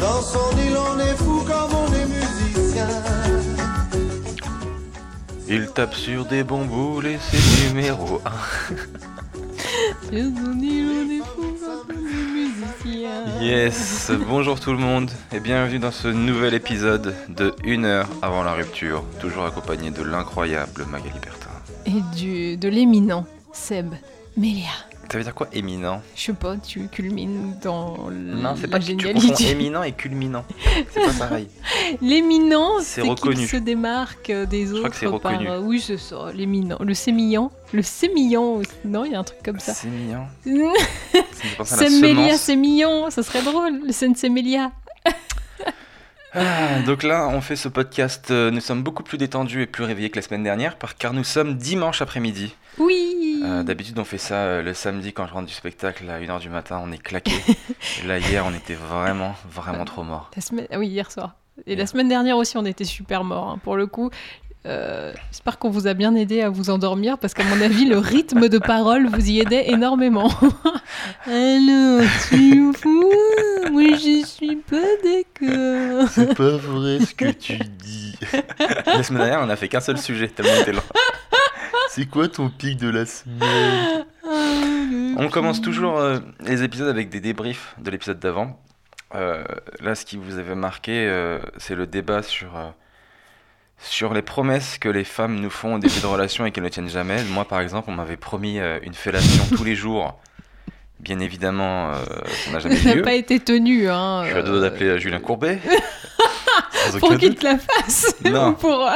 Dans son île, on est fou comme on est musicien. Il tape sur des bambous et c'est numéro 1. Sur son île, on est fou comme on est musicien. Yes, bonjour tout le monde et bienvenue dans ce nouvel épisode de 1 heure avant la rupture, toujours accompagné de l'incroyable Magali Bertin. Et du, de l'éminent Seb Mélia. Ça veut dire quoi éminent? Je sais pas, tu culmines dans Non, c'est la pas que tu confonds éminent et culminant. C'est pas pareil. L'éminent, C'est qu'il se démarque des crois autres que c'est reconnu. par... Oui, c'est ça, l'éminent. Le sémillant. Le sémillant aussi. Non, il y a un truc comme ça. La Sémélia, mignon. Ça serait drôle, le Sensemélia. Ah, donc là, on fait ce podcast. euh, nous sommes beaucoup plus détendus et plus réveillés que la semaine dernière, car nous sommes dimanche après-midi. Oui Euh, D'habitude, on fait ça euh, le samedi quand je rentre du spectacle à 1h du matin, on est claqué. Là, hier, on était vraiment, vraiment trop morts. La semaine... ah oui, hier soir. Et la semaine dernière aussi, on était super morts. hein. Pour le coup, euh, j'espère qu'on vous a bien aidé à vous endormir parce qu'à mon avis, le rythme de parole vous y aidait énormément. Alors, tu es fou Moi, je suis pas d'accord. C'est pas vrai ce que tu dis. la semaine dernière, on n'a fait qu'un seul sujet, tellement lent. C'est quoi ton pic de la semaine On commence toujours euh, les épisodes avec des débriefs de l'épisode d'avant. Euh, là, ce qui vous avait marqué, euh, c'est le débat sur, euh, sur les promesses que les femmes nous font au début de relation et qu'elles ne tiennent jamais. Moi, par exemple, on m'avait promis euh, une fellation tous les jours. Bien évidemment, euh, ça n'a jamais Ça n'a lieu. pas été tenu. Hein, Je suis à deux doigts d'appeler Julien Courbet. Pour aucun qu'il te la fasse Non. Ou pour... euh,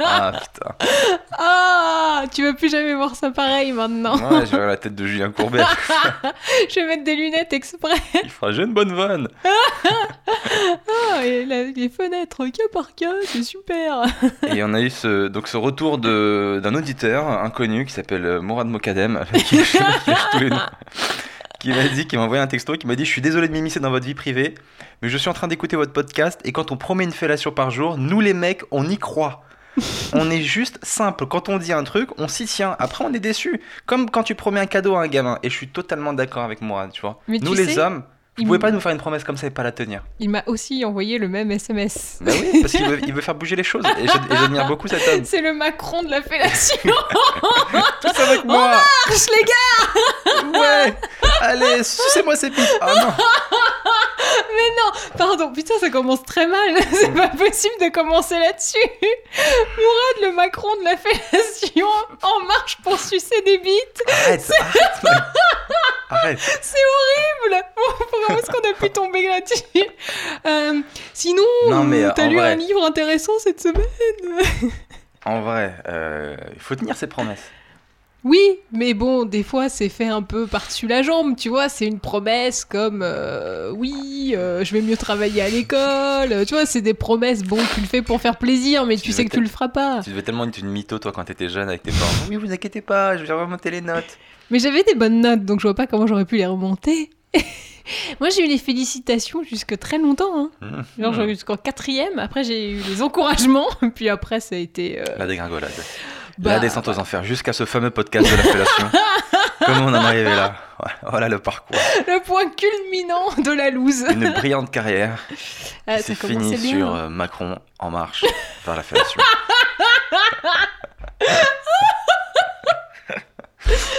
Ah putain. Ah Tu vas plus jamais voir ça pareil maintenant. Ouais, je vais la tête de Julien Courbet. Je vais mettre des lunettes exprès. Il fera j'ai une bonne vanne. Ah, et la- les fenêtres, cas par cas, c'est super. Et on a eu ce, donc ce retour de- d'un auditeur inconnu qui s'appelle Mourad Mokadem, qui qui lâche tous les noms, qui m'a dit, qui m'a envoyé un texto, qui m'a dit Je suis désolé de m'immiscer dans votre vie privée, mais je suis en train d'écouter votre podcast et quand on promet une fellation par jour, nous les mecs, on y croit. On est juste simple. Quand on dit un truc, on s'y tient. Après, on est déçu. Comme quand tu promets un cadeau à un gamin. Et je suis totalement d'accord avec Mourad, tu vois. Mais nous, tu les sais, hommes, vous il pouvez pas nous faire une promesse comme ça et pas la tenir. Il m'a aussi envoyé le même SMS. Bah oui, parce qu'il veut, il veut faire bouger les choses. Et j'ad- et j'admire beaucoup cet homme. C'est le Macron de la fellation. Tous avec moi Marche, les gars Ouais Allez, sucez-moi ces pipes Ah non Mais non Pardon, putain, ça commence très mal. C'est pas possible de commencer là-dessus. Mourad, le Macron de la fellation, en marche pour sucer des bites. Arrête Arrête man. Arrête C'est horrible Comment est-ce qu'on a pu tomber là-dessus Euh, Sinon, euh, t'as lu vrai. un livre intéressant cette semaine En vrai, euh, il faut tenir ses promesses. Oui, mais bon, des fois, c'est fait un peu par-dessus la jambe, tu vois. C'est une promesse comme euh, oui, euh, je vais mieux travailler à l'école. Tu vois, c'est des promesses, bon, tu le fais pour faire plaisir, mais tu, Tu sais que tu le feras pas. Tu devais tellement être une mytho, toi, quand t'étais jeune avec tes parents. Oui, vous inquiétez pas, je vais remonter les notes. Mais j'avais des bonnes notes, donc je vois pas comment j'aurais pu les remonter. Moi, j'ai eu les félicitations jusque très longtemps. Hein. Mmh. Genre, j'ai eu jusqu'en quatrième. Après, j'ai eu les encouragements. Puis après, ça a été. euh, La dégringolade. Bah, la descente aux enfers, jusqu'à ce fameux podcast de la fellation. Comment on en est arrivé là? Voilà, le parcours. Le point culminant de la loose. Une brillante carrière Ah, commençait finie bien. sur euh, Macron en marche vers la fellation.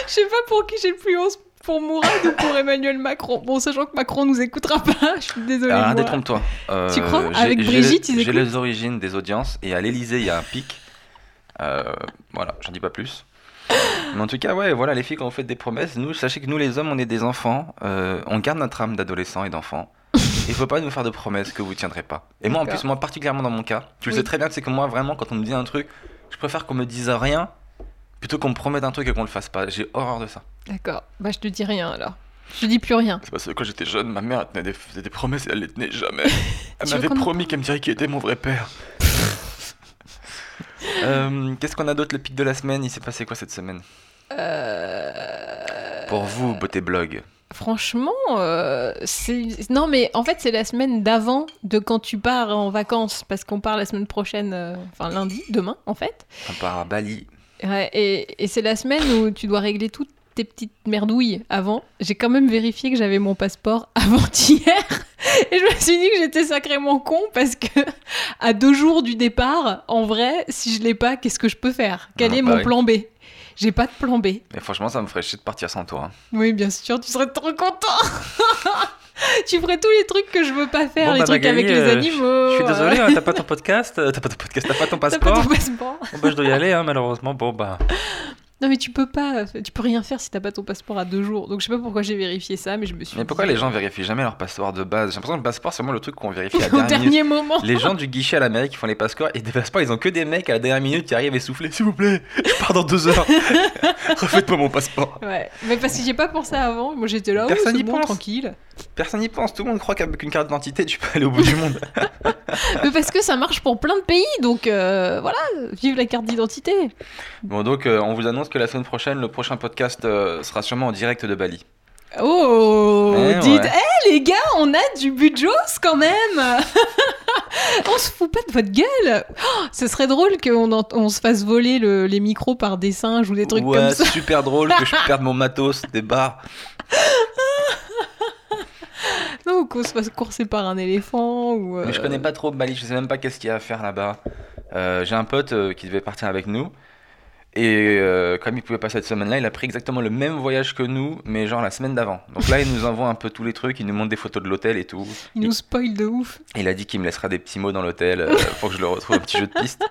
Je sais pas pour qui j'ai le plus haut, pour Mourad ou pour Emmanuel Macron. Bon, sachant que Macron nous écoutera pas, je suis désolée. Alors, moi. détrompe-toi. Euh, Tu crois? j'ai- Avec j'ai Brigitte, ils J'ai écoutent? les origines des audiences et à l'Elysée, il y a un pic. Euh, voilà, j'en dis pas plus. Mais en tout cas, ouais, voilà, les filles, quand vous faites des promesses, nous, sachez que nous, les hommes, on est des enfants. euh, on garde notre âme d'adolescent et d'enfant. Il faut pas nous faire de promesses que vous tiendrez pas. Et moi, en plus, moi, particulièrement dans mon cas, tu le Oui. sais très bien, c'est que moi, vraiment, quand on me dit un truc, je préfère qu'on me dise rien plutôt qu'on me promette un truc et qu'on le fasse pas. J'ai horreur de ça. D'accord, bah je te dis rien alors. Je dis plus rien. C'est parce que quand j'étais jeune, ma mère elle tenait des, faisait des promesses et elle les tenait jamais. Elle m'avait promis qu'elle me dirait qui était mon vrai père. Euh, Qu'est-ce qu'on a d'autre le pic de la semaine? Il s'est passé quoi cette semaine? Euh... Pour vous, beauté blog. Franchement, euh, c'est non mais en fait c'est la semaine d'avant de quand tu pars en vacances parce qu'on part la semaine prochaine, enfin lundi, demain en fait. On part à Bali. Ouais, et et c'est la semaine où tu dois régler toutes tes petites merdouilles avant. J'ai quand même vérifié que j'avais mon passeport avant-hier Et je me suis dit que j'étais sacrément con parce que à deux jours du départ, en vrai, si je l'ai pas, qu'est-ce que je peux faire? Quel Ah, est bah mon oui. plan B? J'ai pas de plan B. Mais franchement, ça me ferait chier de partir sans toi. hein. Oui, bien sûr, tu serais trop content. tu ferais tous les trucs que je veux pas faire, Bon, les bah, trucs Magali, avec les euh, animaux. Je suis désolé, hein, t'as pas ton podcast, euh, t'as pas ton podcast, t'as pas ton T'as pas passeport. ton passeport. Bon, bah, je dois y aller, hein, malheureusement. Bon, bah. Non, mais tu peux pas, tu peux rien faire si t'as pas ton passeport à deux jours. Donc je sais pas pourquoi j'ai vérifié ça, mais je me suis. Mais pourquoi dit, les gens vérifient jamais leur passeport de base? J'ai l'impression que le passeport, c'est vraiment le truc qu'on vérifie à la Au dernière minute. dernier moment. Les gens du guichet à l'Amérique qui font les passeports, et des passeports, ils ont que des mecs à la dernière minute qui arrivent essoufflés. S'il vous plaît, je pars dans deux heures. Refaites-moi mon passeport. Ouais, mais parce que j'ai pas pensé avant. Moi j'étais là, oh, Personne c'est n'y bon, pense. tranquille. Personne n'y pense. Tout le monde croit qu'avec une carte d'identité, tu peux aller au bout du monde. mais parce que ça marche pour plein de pays, donc euh, voilà, vive la carte d'identité. Bon, donc, euh, on vous annonce que la semaine prochaine, le prochain podcast euh, sera sûrement en direct de Bali. Oh, Eh, dites, ouais. Eh, les gars, on a du budget quand même. on se fout pas de votre gueule. Oh, ce serait drôle qu'on en- on se fasse voler le- les micros par des singes ou des trucs ouais, comme ça. super drôle que je perde mon matos des bars. Non, ou qu'on se fasse courser par un éléphant ou. Mais je euh, connais pas trop Bali, je sais même pas qu'est-ce qu'il y a à faire là-bas. Euh, J'ai un pote euh, qui devait partir avec nous. Et euh, comme il pouvait pas cette semaine-là, il a pris exactement le même voyage que nous, mais genre la semaine d'avant. Donc là, il nous envoie un peu tous les trucs, il nous montre des photos de l'hôtel et tout. Il nous spoil de ouf. Il a dit qu'il me laissera des petits mots dans l'hôtel euh, pour que je le retrouve un petit jeu de piste.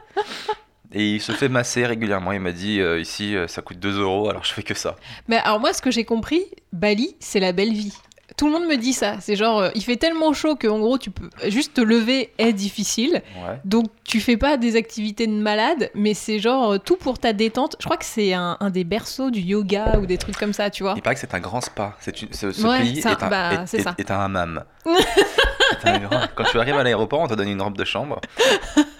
Et il se fait masser régulièrement. Il m'a dit euh, ici euh, ça coûte 2 euros, alors je fais que ça. Mais alors moi, ce que j'ai compris, Bali, c'est la belle vie. Tout le monde me dit ça. C'est genre, euh, il fait tellement chaud que en gros, tu peux juste te lever est difficile. Ouais. Donc tu fais pas des activités de malade, mais c'est genre euh, tout pour ta détente. Je crois que c'est un, un des berceaux du yoga ou des trucs comme ça, tu vois. Il paraît que c'est un grand spa. C'est ce, ce Ouais, pays ça- est, un, bah, est- est- ça. est un hammam. C'est un grand- Quand tu arrives à l'aéroport, on te donne une robe de chambre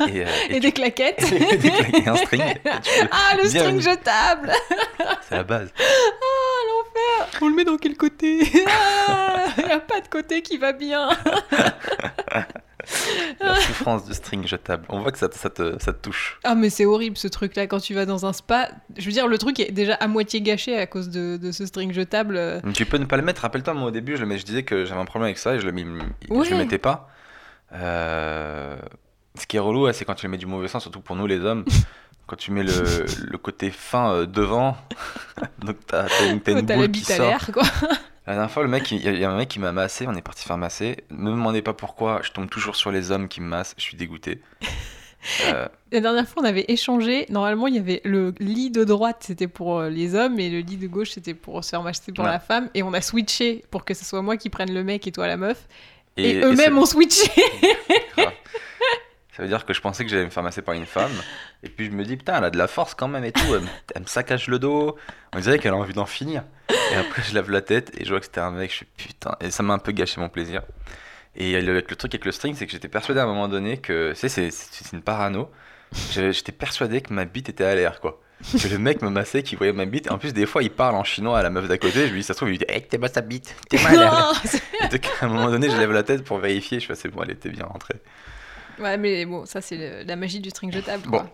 et, euh, Et, et des claquettes. et des claques et un string. Ah, le string jetable C'est la base. On le met dans quel côté Il n'y a pas de côté qui va bien. La souffrance du string jetable. On voit que ça, te- ça, te, ça te touche. Ah mais c'est horrible ce truc-là quand tu vas dans un spa. Je veux dire, le truc est déjà à moitié gâché à cause de, de ce string jetable. Mais Tu peux ne pas le mettre. Rappelle-toi, moi au début, je, le mets- je disais que j'avais un problème avec ça et je le, mis- je le mettais pas. Euh, Ce qui est relou, c'est quand tu le mets du mauvais sens, surtout pour nous les hommes. Quand tu mets le, le côté fin euh, devant, donc t'as une, la boule qui à sort. l'air, quoi. La dernière fois, le mec, il y a un mec qui m'a massé, on est parti faire masser. Ne me demandez pas pourquoi, je tombe toujours sur les hommes qui me massent, je suis dégoûté. Euh, La dernière fois, on avait échangé. Normalement, il y avait le lit de droite, c'était pour euh, les hommes, et le lit de gauche, c'était pour se faire masser pour Ouais. la femme. Et on a switché pour que ce soit moi qui prenne le mec et toi la meuf. Et, et eux-mêmes ont switché. Ça veut dire que je pensais que j'allais me faire masser par une femme. Et puis je me dis, putain, elle a de la force quand même et tout. Elle me, elle me saccage le dos. On dirait qu'elle a envie d'en finir. Et après, je lève la tête et je vois que c'était un mec. Je suis putain. Et ça m'a un peu gâché mon plaisir. Et le, le truc avec le string, c'est que j'étais persuadé à un moment donné que, tu sais, c'est- une parano. J'étais persuadé que ma bite était à l'air, quoi. Que le mec me massait, qu'il voyait ma bite. En plus, des fois, il parle en chinois à la meuf d'à côté. Je lui dis, ça se trouve, il lui dit, hey, t'es pas sa bite, t'es mal. Non, c'est- Et donc, à un moment donné, je lève la tête pour vérifier. Je fais, c'est bon, elle était bien rentrée. Ouais, mais bon, ça, c'est le- la magie du string jetable. Bon. Quoi.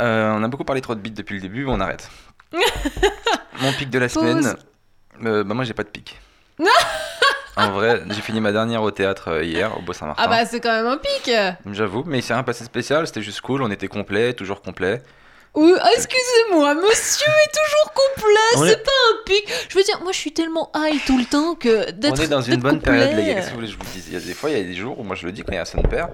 Euh, on a beaucoup parlé trop de bites depuis le début, on arrête. Mon pic de la Pause. semaine, euh, bah moi j'ai pas de pic. en vrai, j'ai fini ma dernière au théâtre euh, hier, au Beau-Saint-Martin. Ah bah, c'est quand même un pic. J'avoue, mais il s'est rien passé de spécial, c'était juste cool, on était complet, toujours complet. Ou, ah, excusez-moi, monsieur est toujours complet, c'est est- pas un pic. Je veux dire, moi je suis tellement high tout le temps que d'être On est dans une d'être bonne période, les gars. Qu'est-ce que vous voulez que je vous dise? Il y a des fois, il y a des jours où moi je le dis quand il y a son père.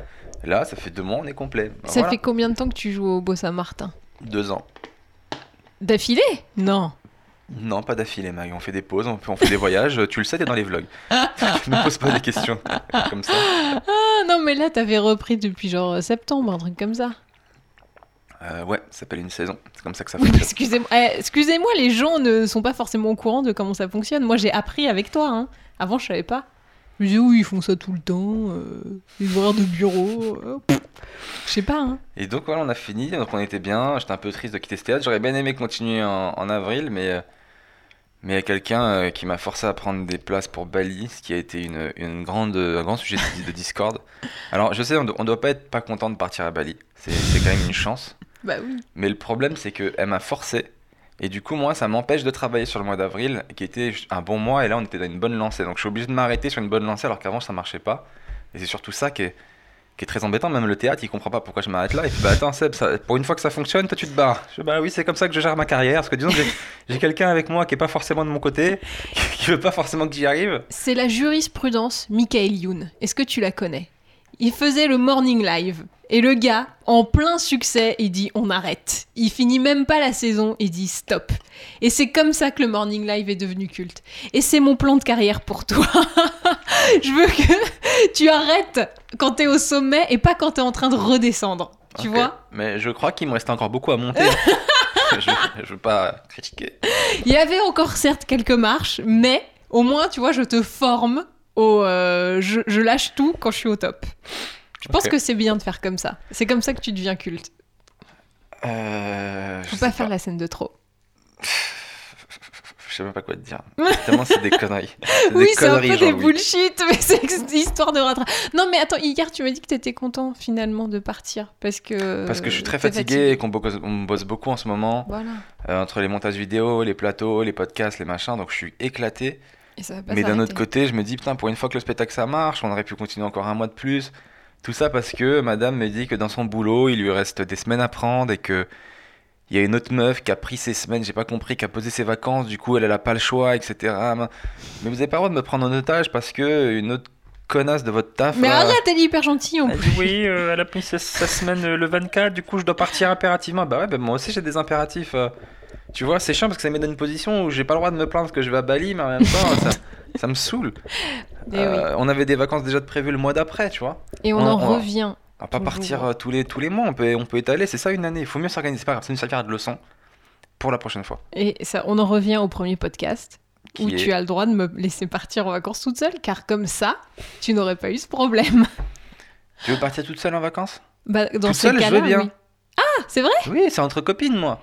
Là, ça fait deux mois, on est complet. Bah, Ça voilà. fait combien de temps que tu joues au Beau Saint-Martin deux ans. D'affilée? Non. Non, pas d'affilée, Mag. On fait des pauses, on, fait des voyages. Tu le sais, t'es dans les vlogs. ne pose pas des questions comme ça. Ah non, mais là t'avais repris depuis genre septembre, un truc comme ça. Euh, ouais, ça s'appelle une saison. C'est comme ça que ça fonctionne. excusez-moi, eh, excusez-moi, les gens ne sont pas forcément au courant de comment ça fonctionne. Moi j'ai appris avec toi. Hein. Avant je savais pas. Je me disais oui, ils font ça tout le temps, euh, les horaires de bureau. euh, pff, je sais pas. Hein. Et donc voilà, on a fini, donc on était bien. J'étais un peu triste de quitter ce théâtre. J'aurais bien aimé continuer en, en avril, mais euh, mais il y a quelqu'un euh, qui m'a forcé à prendre des places pour Bali, ce qui a été une, une grande, un grand sujet de, de discorde. Alors je sais, on, on doit pas être pas content de partir à Bali. C'est c'est quand même une chance. Bah oui. Mais le problème, c'est qu'elle m'a forcé. Et du coup, moi, ça m'empêche de travailler sur le mois d'avril, qui était un bon mois. Et là, on était dans une bonne lancée. Donc, je suis obligé de m'arrêter sur une bonne lancée, alors qu'avant, ça marchait pas. Et c'est surtout ça qui est, qui est très embêtant. Même le théâtre, il comprend pas pourquoi je m'arrête là. Il fait bah attends, Seb, ça- pour une fois que ça fonctionne, toi tu te barres. Je fais, bah oui, c'est comme ça que je gère ma carrière. Parce que disons que j'ai- j'ai quelqu'un avec moi qui est pas forcément de mon côté, qui veut pas forcément que j'y arrive. C'est la jurisprudence Michael Youn. Est-ce que tu la connais? Il faisait le morning live. Et le gars, en plein succès, il dit on arrête. Il finit même pas la saison, il dit stop. Et c'est comme ça que le morning live est devenu culte. Et c'est mon plan de carrière pour toi. Je veux que tu arrêtes quand t'es au sommet et pas quand t'es en train de redescendre. Tu vois? Mais je crois qu'il me reste encore beaucoup à monter. je, je veux pas critiquer. Il y avait encore certes quelques marches, mais au moins, tu vois, je te forme au. euh, je, je lâche tout quand je suis au top. Je pense que c'est bien de faire comme ça. C'est comme ça que tu deviens culte. Euh, Faut pas faire la scène de trop. Je sais même pas quoi te dire. Tellement c'est des conneries. Des Oui, c'est un peu des bullshit, mais c'est histoire de rattrapage. Non, mais attends, hier, tu m'as dit que t'étais content finalement de partir parce que. Parce que je suis très fatigué et qu'on bosse, bosse beaucoup en ce moment. Voilà. euh, entre les montages vidéo, les plateaux, les podcasts, les machins. Donc je suis éclaté. Et ça va pas Mais d'un autre côté, je me dis, putain, pour une fois que le spectacle ça marche, on aurait pu continuer encore un mois de plus. Tout ça parce que madame me dit que dans son boulot, il lui reste des semaines à prendre et que il y a une autre meuf qui a pris ses semaines, j'ai pas compris, qui a posé ses vacances, du coup elle, elle a pas le choix, etc. Mais vous avez pas le droit de me prendre en otage parce que une autre connasse de votre taf. Mais là, arrête, elle est hyper gentille en elle plus. dit oui, euh, elle a pris sa, sa semaine euh, le 24, du coup je dois partir impérativement. Bah ouais, bah moi aussi j'ai des impératifs. euh. Tu vois, c'est chiant parce que ça me met dans une position où j'ai pas le droit de me plaindre parce que je vais à Bali, mais en même temps, ça, ça me saoule. Et, Euh, On avait des vacances déjà de prévues le mois d'après, tu vois. Et on on- en on- revient. On va pas partir euh, tous les, tous les mois, on peut, on peut étaler, c'est ça une année. Il faut mieux s'organiser, c'est pas grave, ça nous servira de leçon pour la prochaine fois. Et ça, on en revient au premier podcast où est- tu as le droit de me laisser partir en vacances toute seule, car comme ça, tu n'aurais pas eu ce problème. Tu veux partir toute seule en vacances? Bah, dans Toute seule, je veux bien. oui. Ah, c'est vrai? Oui, c'est entre copines, moi.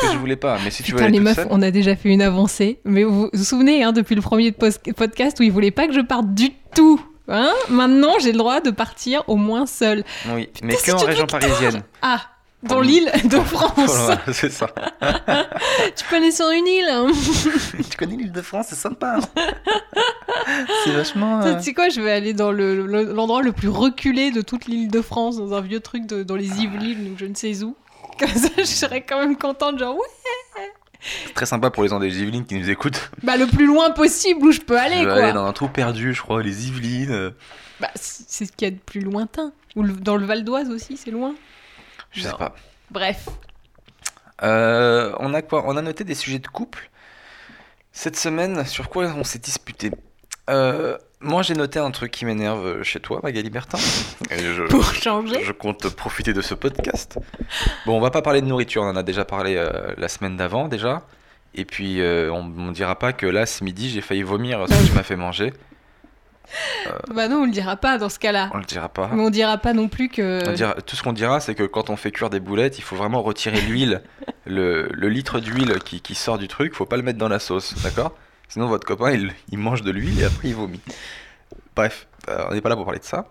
Que je voulais pas, mais si tu veux Putain, les meufs, seule- on a déjà fait une avancée. Mais vous vous souvenez, hein, depuis le premier podcast où ils voulaient pas que je parte du tout. Hein? Maintenant, j'ai le droit de partir au moins seule. Oui, mais Putain, que en région parisienne. Ah, dans l'île de France. c'est ça. tu peux aller sur une île. hein? tu connais l'île de France, c'est sympa. c'est vachement. euh, Tu sais quoi, je vais aller dans le- le- l'endroit le, plus reculé de toute l'île de France, dans un vieux truc de- dans les Yvelines ou je ne sais où. Comme ça, je serais quand même contente, genre, ouais, C'est très sympa pour les gens des Yvelines qui nous écoutent. bah le plus loin possible où je peux Je aller, vais quoi. aller dans un trou perdu, je crois, les Yvelines. euh, Bah, c'est ce qu'il y a de plus lointain. Ou le- dans le Val d'Oise aussi, c'est loin. Je sais pas. Bref. Euh, on a quoi? On a noté des sujets de couple. Cette semaine, sur quoi on s'est disputé? Euh, Moi, j'ai noté un truc qui m'énerve chez toi, Magali Bertin. Et je, Pour changer. je compte profiter de ce podcast. Bon, on va pas parler de nourriture, on en a déjà parlé euh, la semaine d'avant déjà. Et puis, euh, on ne dira pas que là, ce midi, j'ai failli vomir ce que tu m'as fait manger. Bah non, on le dira pas dans ce cas-là. On le dira pas. Mais on dira pas non plus que. On dira- tout ce qu'on dira, c'est que quand on fait cuire des boulettes, il faut vraiment retirer l'huile, le, le litre d'huile qui, qui sort du truc, faut pas le mettre dans la sauce, d'accord? Sinon, votre copain, il, il mange de l'huile et après, il vomit. Bref, euh, on n'est pas là pour parler de ça.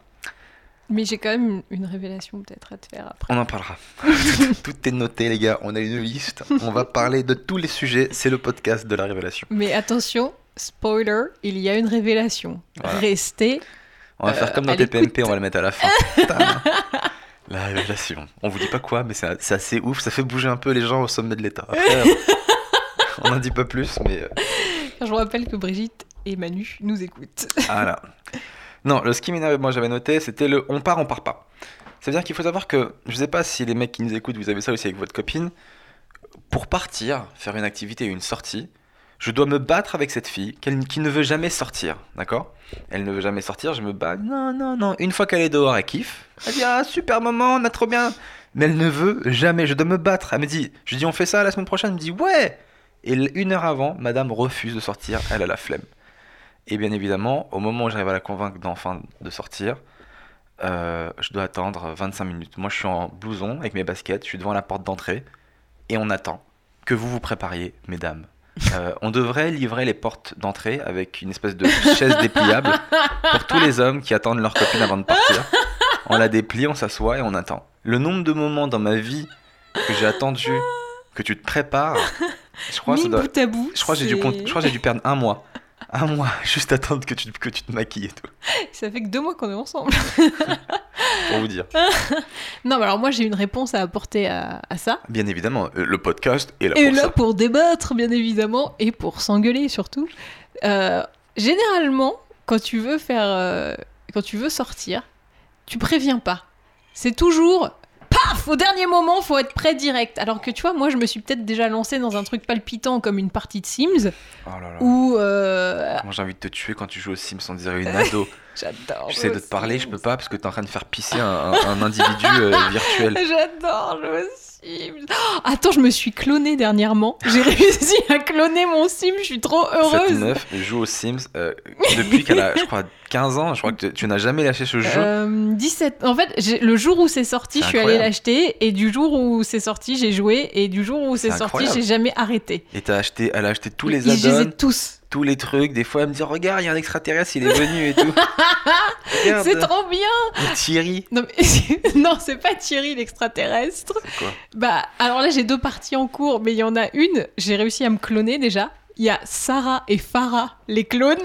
Mais j'ai quand même une, révélation peut-être à te faire après. On en parlera. tout est noté, les gars. On a une liste. On va parler de tous les sujets. C'est le podcast de la révélation. Mais attention, spoiler, il y a une révélation. Voilà. Restez. On va Euh, faire comme à dans TPMP, on va le mettre à la fin. La révélation. On vous dit pas quoi, mais c'est assez ouf. Ça fait bouger un peu les gens au sommet de l'État. Euh, on n'en dit pas plus, mais. Je vous rappelle que Brigitte et Manu nous écoutent. Voilà. Non, le ski m'énerve, moi j'avais noté, c'était le on part, on part pas. Ça veut dire qu'il faut savoir que, je sais pas si les mecs qui nous écoutent, vous avez ça aussi avec votre copine, pour partir, faire une activité, une sortie, je dois me battre avec cette fille qui ne veut jamais sortir, d'accord? Elle ne veut jamais sortir, je me bats, non, non, non. Une fois qu'elle est dehors, elle kiffe. Elle dit, ah, super moment, on a trop bien. Mais elle ne veut jamais, je dois me battre. Elle me dit, je dis, on fait ça la semaine prochaine? Elle me dit, ouais Et une heure avant, madame refuse de sortir, elle a la flemme. Et bien évidemment, au moment où j'arrive à la convaincre d'enfin de sortir, euh, je dois attendre 25 minutes. Moi, je suis en blouson avec mes baskets, je suis devant la porte d'entrée et on attend que vous vous prépariez, mesdames. Euh, on devrait livrer les portes d'entrée avec une espèce de chaise dépliable pour tous les hommes qui attendent leur copine avant de partir. On la déplie, on s'assoit et on attend. Le nombre de moments dans ma vie que j'ai attendu que tu te prépares, je crois, Mis doit- bout à bout. je crois j'ai dû, je crois que j'ai dû perdre un mois Un mois, juste attendre que tu, que tu te maquilles et tout, Ça fait que deux mois qu'on est ensemble. pour vous dire. Non, mais alors moi j'ai une réponse à apporter à, à ça. Bien évidemment, euh, le podcast est là Et pour là ça. pour débattre, bien évidemment, et pour s'engueuler surtout. Euh, généralement, quand tu veux faire, euh, quand tu veux sortir, tu préviens pas. C'est toujours paf au dernier moment, faut être prêt direct. Alors que tu vois, moi je me suis peut-être déjà lancée dans un truc palpitant comme une partie de Sims Oh là là. où euh, Moi j'ai envie de te tuer quand tu joues aux Sims, on dirait une ado. j'adore. J'essaie de te parler, je peux pas parce que t'es en train de faire pisser un, un- un individu euh, virtuel. J'adore jouer aux Sims. Oh, attends, je me suis clonée dernièrement. J'ai réussi à cloner mon Sim, je suis trop Cette heureuse. meuf joue aux Sims euh, depuis qu'elle a, je crois, 15 ans. Je crois que tu, tu n'as jamais lâché ce jeu. Euh, 17. En fait, le jour où c'est sorti, je suis allée l'acheter. Et du jour où c'est sorti, j'ai joué. Et du jour où c'est sorti, j'ai jamais arrêté. Et t'as acheté, elle a acheté tous les Et Je les ai add-ons, tous. Tous les trucs. Des fois, elle me dit Regarde, il y a un extraterrestre, il est venu et tout. C'est trop bien. Thierry. Non, non, c'est pas Thierry l'extraterrestre. Bah, alors là, j'ai deux parties en cours, mais il y en a une, j'ai réussi à me cloner déjà. Il y a Sarah et Farah, les clones.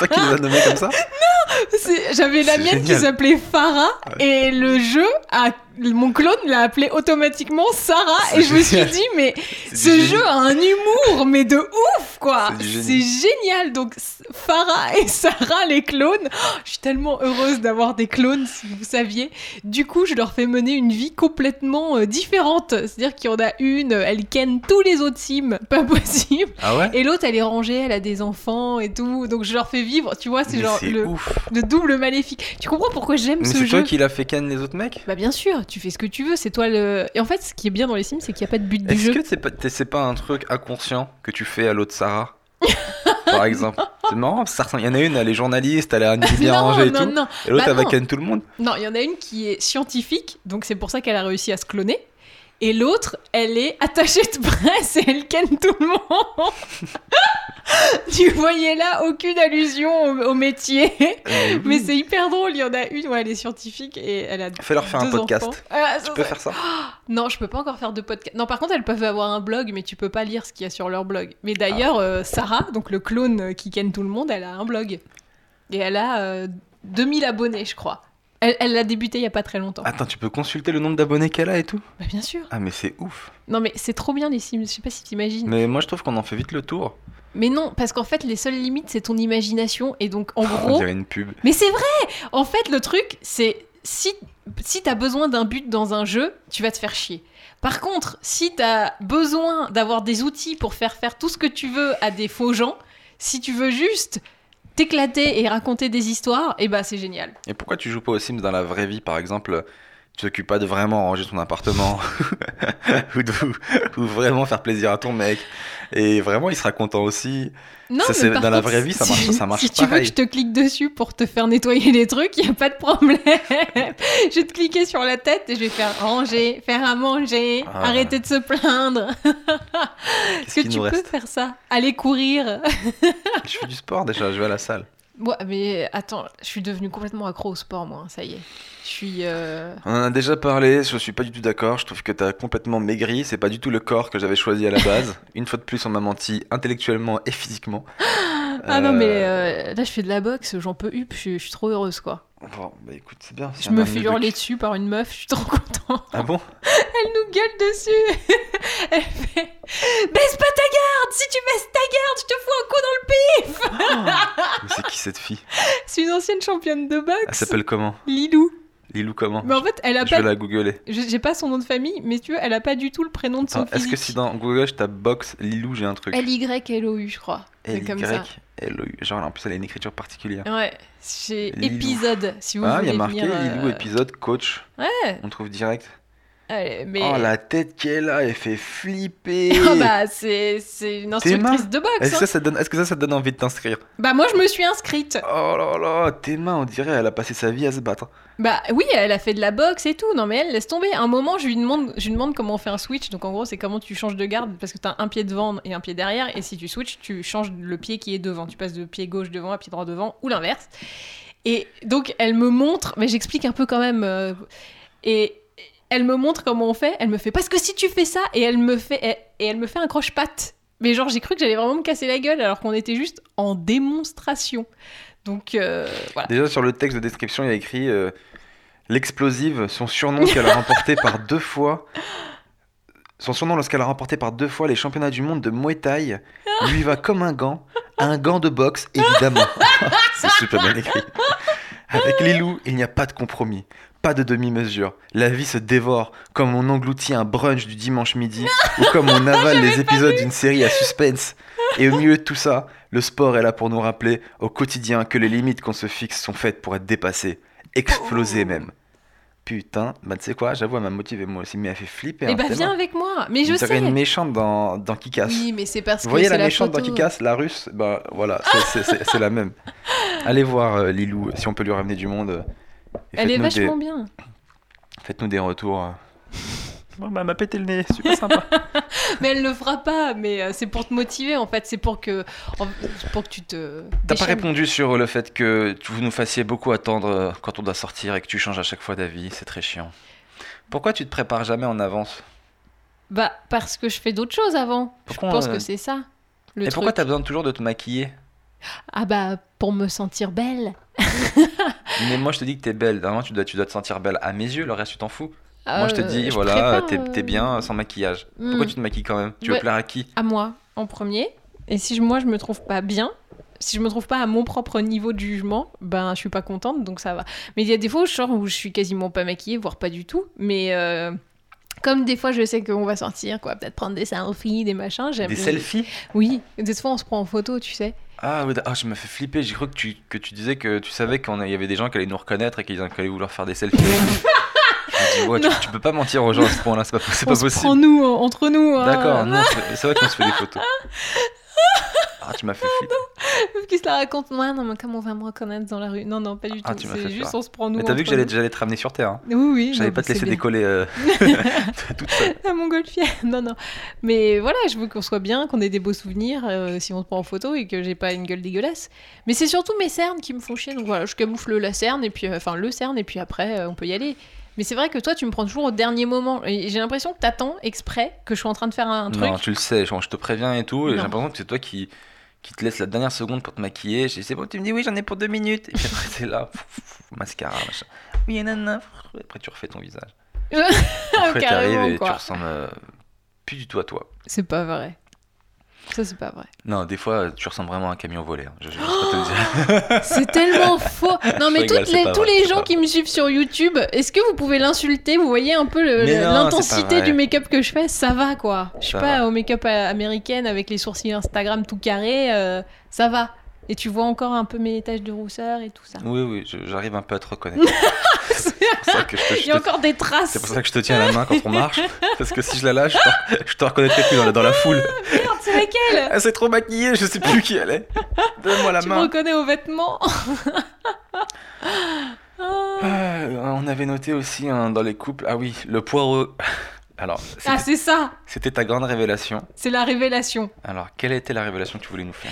C'est toi qui les as nommés comme ça C'est- J'avais la mienne qui s'appelait Farah Ouais. et le jeu, a... mon clone l'a appelé automatiquement Sarah. C'est Et je me suis dit, mais C'est ce jeu génie. a un humour, mais de ouf, quoi. C'est. C'est génial. Donc, Farah et Sarah, les clones. Oh, je suis tellement heureuse d'avoir des clones, si vous saviez. Du coup, je leur fais mener une vie complètement euh, différente. C'est-à-dire qu'il y en a une, euh, elle ken tous les autres sims, pas possible. Ah ouais? Et l'autre, elle est rangée, elle a des enfants et tout. Donc, je leur fais vivre, tu vois, c'est genre c'est le, double maléfique. Tu comprends pourquoi j'aime ce c'est jeu? toi qui l'as fait ken les autres mecs? Bah bien sûr, tu fais ce que tu veux, c'est toi le... Et en fait, ce qui est bien dans les Sims, c'est qu'il n'y a pas de but du Est-ce jeu. que c'est pas, t'es- c'est pas un truc inconscient que tu fais à l'autre Sarah Par exemple? C'est marrant, il y en a une, elle est journaliste, elle a un nid bien non, rangé et non, tout. non, Et l'autre, Bah elle va tout le monde. non, il y en a une qui est scientifique, donc c'est pour ça qu'elle a réussi à se cloner. Et l'autre, elle est attachée de presse et elle ken tout le monde. tu voyais là aucune allusion au, au métier. Euh, Mais c'est hyper drôle, il y en a une où elle est scientifique et elle a Fais-leur faire un podcast. Ah, Tu peux faire ça Non, je peux pas encore faire de podcast. Non, par contre, elles peuvent avoir un blog, mais tu peux pas lire ce qu'il y a sur leur blog. Mais d'ailleurs, euh, Sarah, donc le clone qui ken tout le monde, elle a un blog. Et elle a euh, 2000 abonnés, je crois. Elle elle l'a débuté il y a pas très longtemps. Attends, tu peux consulter le nombre d'abonnés qu'elle a et tout Bah, bien sûr. Ah, mais c'est ouf. Non, mais c'est trop bien les Sims, je sais pas si t'imagines. Mais... Mais moi, je trouve qu'on en fait vite le tour. non, parce qu'en fait, les seules limites, c'est ton imagination. Et donc, en On gros. dirait une pub. Mais c'est vrai En fait, le truc, c'est si, si t'as besoin d'un but dans un jeu, tu vas te faire chier. Par contre, si t'as besoin d'avoir des outils pour faire faire tout ce que tu veux à des faux gens, si tu veux juste t'éclater et raconter des histoires, et bah c'est génial. Et pourquoi tu joues pas aux Sims dans la vraie vie, par exemple Tu t'occupes pas de vraiment ranger ton appartement ou, de, ou vraiment faire plaisir à ton mec. Et vraiment, il sera content aussi. Non, Ça, mais c'est- par dans la vraie vie, ça si- marche- ça marche Si tu veux que je te clique dessus pour te faire nettoyer les trucs, il y a pas de problème. je vais te cliquer sur la tête et je vais faire ranger, faire à manger, Ah. arrêter de se plaindre. Est-ce que tu peux faire ça? Aller courir? Je fais du sport déjà, je vais à la salle. Ouais, mais attends, je suis devenue complètement accro au sport, moi, ça y est. Je suis. euh, On en a déjà parlé, je suis pas du tout d'accord. Je trouve que t'as complètement maigri. C'est pas du tout le corps que j'avais choisi à la base. Une fois de plus, on m'a menti intellectuellement et physiquement. Ah non, mais Euh, euh, là, je fais de la boxe, j'en peux plus, je, suis- je suis trop heureuse, quoi. Bon, bah écoute, c'est bien. Je me fais hurler dessus par une meuf, je suis trop contente. Ah bon? Elle nous gueule dessus. Elle fait Baisse pas ta garde Si tu baisses ta garde, je te fous un coup dans le pif Mais c'est qui cette fille? C'est une ancienne championne de Elle boxe. s'appelle comment? Lilou. Lilou comment Mais en fait, elle a Je pas. vais la googler. je- J'ai pas son nom de famille, mais tu vois, elle a pas du tout le prénom de son Attends, Est-ce que si dans Google je tape box Lilou, j'ai un truc L-Y-L-O-U, je crois. C'est comme ça. L-Y-L-O-U. Genre en plus, elle a une écriture particulière. Ouais, c'est Lilou. épisode, si vous Ah, il y voulez a marqué venir, euh, Lilou épisode coach. Ouais, On trouve direct. allez, mais... Oh la tête qu'elle a, elle fait flipper. Ah bah, c'est c'est une instructrice de boxe. Est-ce que, hein. ça, ça donne, est-ce que ça, ça te donne envie de t'inscrire Bah moi, je me suis inscrite. Oh là là, tes mains, on dirait, elle a passé sa vie à se battre. Bah oui, elle a fait de la boxe et tout. Non mais elle laisse tomber. Un moment, je lui demande, comment on fait un switch. Donc en gros, c'est comment tu changes de garde parce que t'as un pied devant et un pied derrière. Et si tu switches, tu changes le pied qui est devant. Tu passes de pied gauche devant à pied droit devant ou l'inverse. Et donc elle me montre, mais j'explique un peu quand même. euh, et elle me montre comment on fait. Elle me fait parce que si tu fais ça et elle me fait et, elle me fait un croche-patte. Mais genre, j'ai cru que j'allais vraiment me casser la gueule alors qu'on était juste en démonstration. Donc euh, voilà. Déjà sur le texte de description, il y a écrit euh, l'explosive, son surnom qu'elle a remporté par deux fois. Son surnom lorsqu'elle a remporté par deux fois les championnats du monde de Muay Thai lui va comme un gant, un gant de boxe évidemment. C'est super bien écrit. Avec Lilou, il n'y a pas de compromis, pas de demi-mesure. La vie se dévore comme on engloutit un brunch du dimanche midi ou comme on avale les épisodes d'une série à suspense. Et au milieu de tout ça, le sport est là pour nous rappeler au quotidien que les limites qu'on se fixe sont faites pour être dépassées, explosées même. Putain, bah tu sais quoi, j'avoue, elle m'a motivé moi aussi, mais elle fait flipper. Eh hein, bah tellement. viens avec moi. Mais je On dirait sais. une méchante dans, dans Kick-Ass. Oui, mais c'est parce Vous que voyez c'est la la méchante dans photo. Kick-Ass, la russe? Bah voilà, c'est- la même. Allez voir euh, Lilou, si on peut lui ramener du monde. euh, et Elle est vachement des, bien. Faites-nous des retours. euh. Bon, bah, elle m'a pété le nez, super sympa. Mais elle le fera pas. Mais euh, c'est pour te motiver en fait. C'est pour que, pour que tu te. T'as pas répondu sur le fait que tu- vous nous fassiez beaucoup attendre euh, quand on doit sortir et que tu changes à chaque fois d'avis, c'est très chiant. Pourquoi tu te prépares jamais en avance? Bah parce que je fais d'autres choses avant. Pourquoi, je pense euh, que c'est ça. Le Et truc. pourquoi t'as besoin toujours de te maquiller? Ah bah pour me sentir belle. Mais moi je te dis que t'es belle, normalement tu dois, tu dois te sentir belle à mes yeux, le reste tu t'en fous. Ah, moi je te dis, voilà, t'es euh, t'es bien sans maquillage. Pourquoi hmm. tu te maquilles quand même? Tu veux Ouais. plaire à qui? À moi en premier. Et si je- moi je me trouve pas bien, si je me trouve pas à mon propre niveau de jugement, ben je suis pas contente, donc ça va. Mais il y a des fois où je sors où je suis quasiment pas maquillée, voire pas du tout. Mais euh, comme des fois je sais qu'on va sortir, quoi, peut-être prendre des selfies, des machins. j'aime- Des selfies? Oui, des fois on se prend en photo, tu sais. Ah, ouais, ah, je me fais flipper. J'ai cru que tu, que tu disais que tu savais qu'il y avait des gens qui allaient nous reconnaître et qu'ils allaient vouloir faire des selfies. dis, ouais, tu, peux pas mentir aux gens à ce point-là, c'est pas, c'est pas on se possible. prend nous euh, entre nous. hein. D'accord, non, c'est vrai qu'on se fait des photos. Ah, tu m'as fait flipper. Qu'ils se la racontent, moi, non, mais comment on va me reconnaître dans la rue? Non, non, pas du Ah, tout. tu m'as C'est fait juste on se prend nous. Mais t'as vu que j'allais j'allais te ramener sur Terre. Hein. Oui, oui. J'allais pas te laisser bien. décoller euh, toute seule. La montgolfière. Non, non. Mais voilà, je veux qu'on soit bien, qu'on ait des beaux souvenirs euh, si on se prend en photo et que j'ai pas une gueule dégueulasse. Mais c'est surtout mes cernes qui me font chier. Donc voilà, je camoufle la cerne et puis, euh, enfin, le cerne et puis après, euh, on peut y aller. Mais c'est vrai que toi, tu me prends toujours au dernier moment. Et j'ai l'impression que t'attends exprès que je suis en train de faire un truc. Non, tu le sais, genre, je te préviens et tout. Et j'ai l'impression que c'est toi qui, qui te laisse la dernière seconde pour te maquiller. C'est bon, tu me dis oui, j'en ai pour deux minutes. Et puis après, t'es là, pff, pff, pff, mascara, machin. Oui, nanana. Et après, tu refais ton visage. Après, t'arrives et tu ressembles euh, plus du tout à toi. C'est pas vrai. Ça, c'est pas vrai. Non, des fois, tu ressembles vraiment à un camion volé. hein. Je, je, je peux te le dire. C'est tellement faux. Non, mais rigole, toutes les- tous vrai, les gens qui me suivent sur YouTube, est-ce que vous pouvez l'insulter? Vous voyez un peu l'intensité du make-up que je fais? Ça va quoi. Je suis pas va. au make-up à- américaine avec les sourcils Instagram tout carrés. euh, ça va. Et tu vois encore un peu mes taches de rousseur et tout ça. Oui, oui, j'arrive un peu à te reconnaître. c'est pour ça que je te, je Il y a te- encore des traces. c'est pour ça que je te tiens la main quand on marche. Parce que si je la lâche, je te, je te reconnaîtrai plus dans la, dans la foule. Merde, c'est laquelle? Elle s'est trop maquillée, je sais plus qui elle est. Donne-moi la Tu me main. reconnais aux vêtements Ah. Euh, on avait noté aussi hein, dans les couples. Ah oui, le poireau. Alors, Ah, c'est ça c'était ta grande révélation. C'est la révélation. Alors, quelle était la révélation que tu voulais nous faire?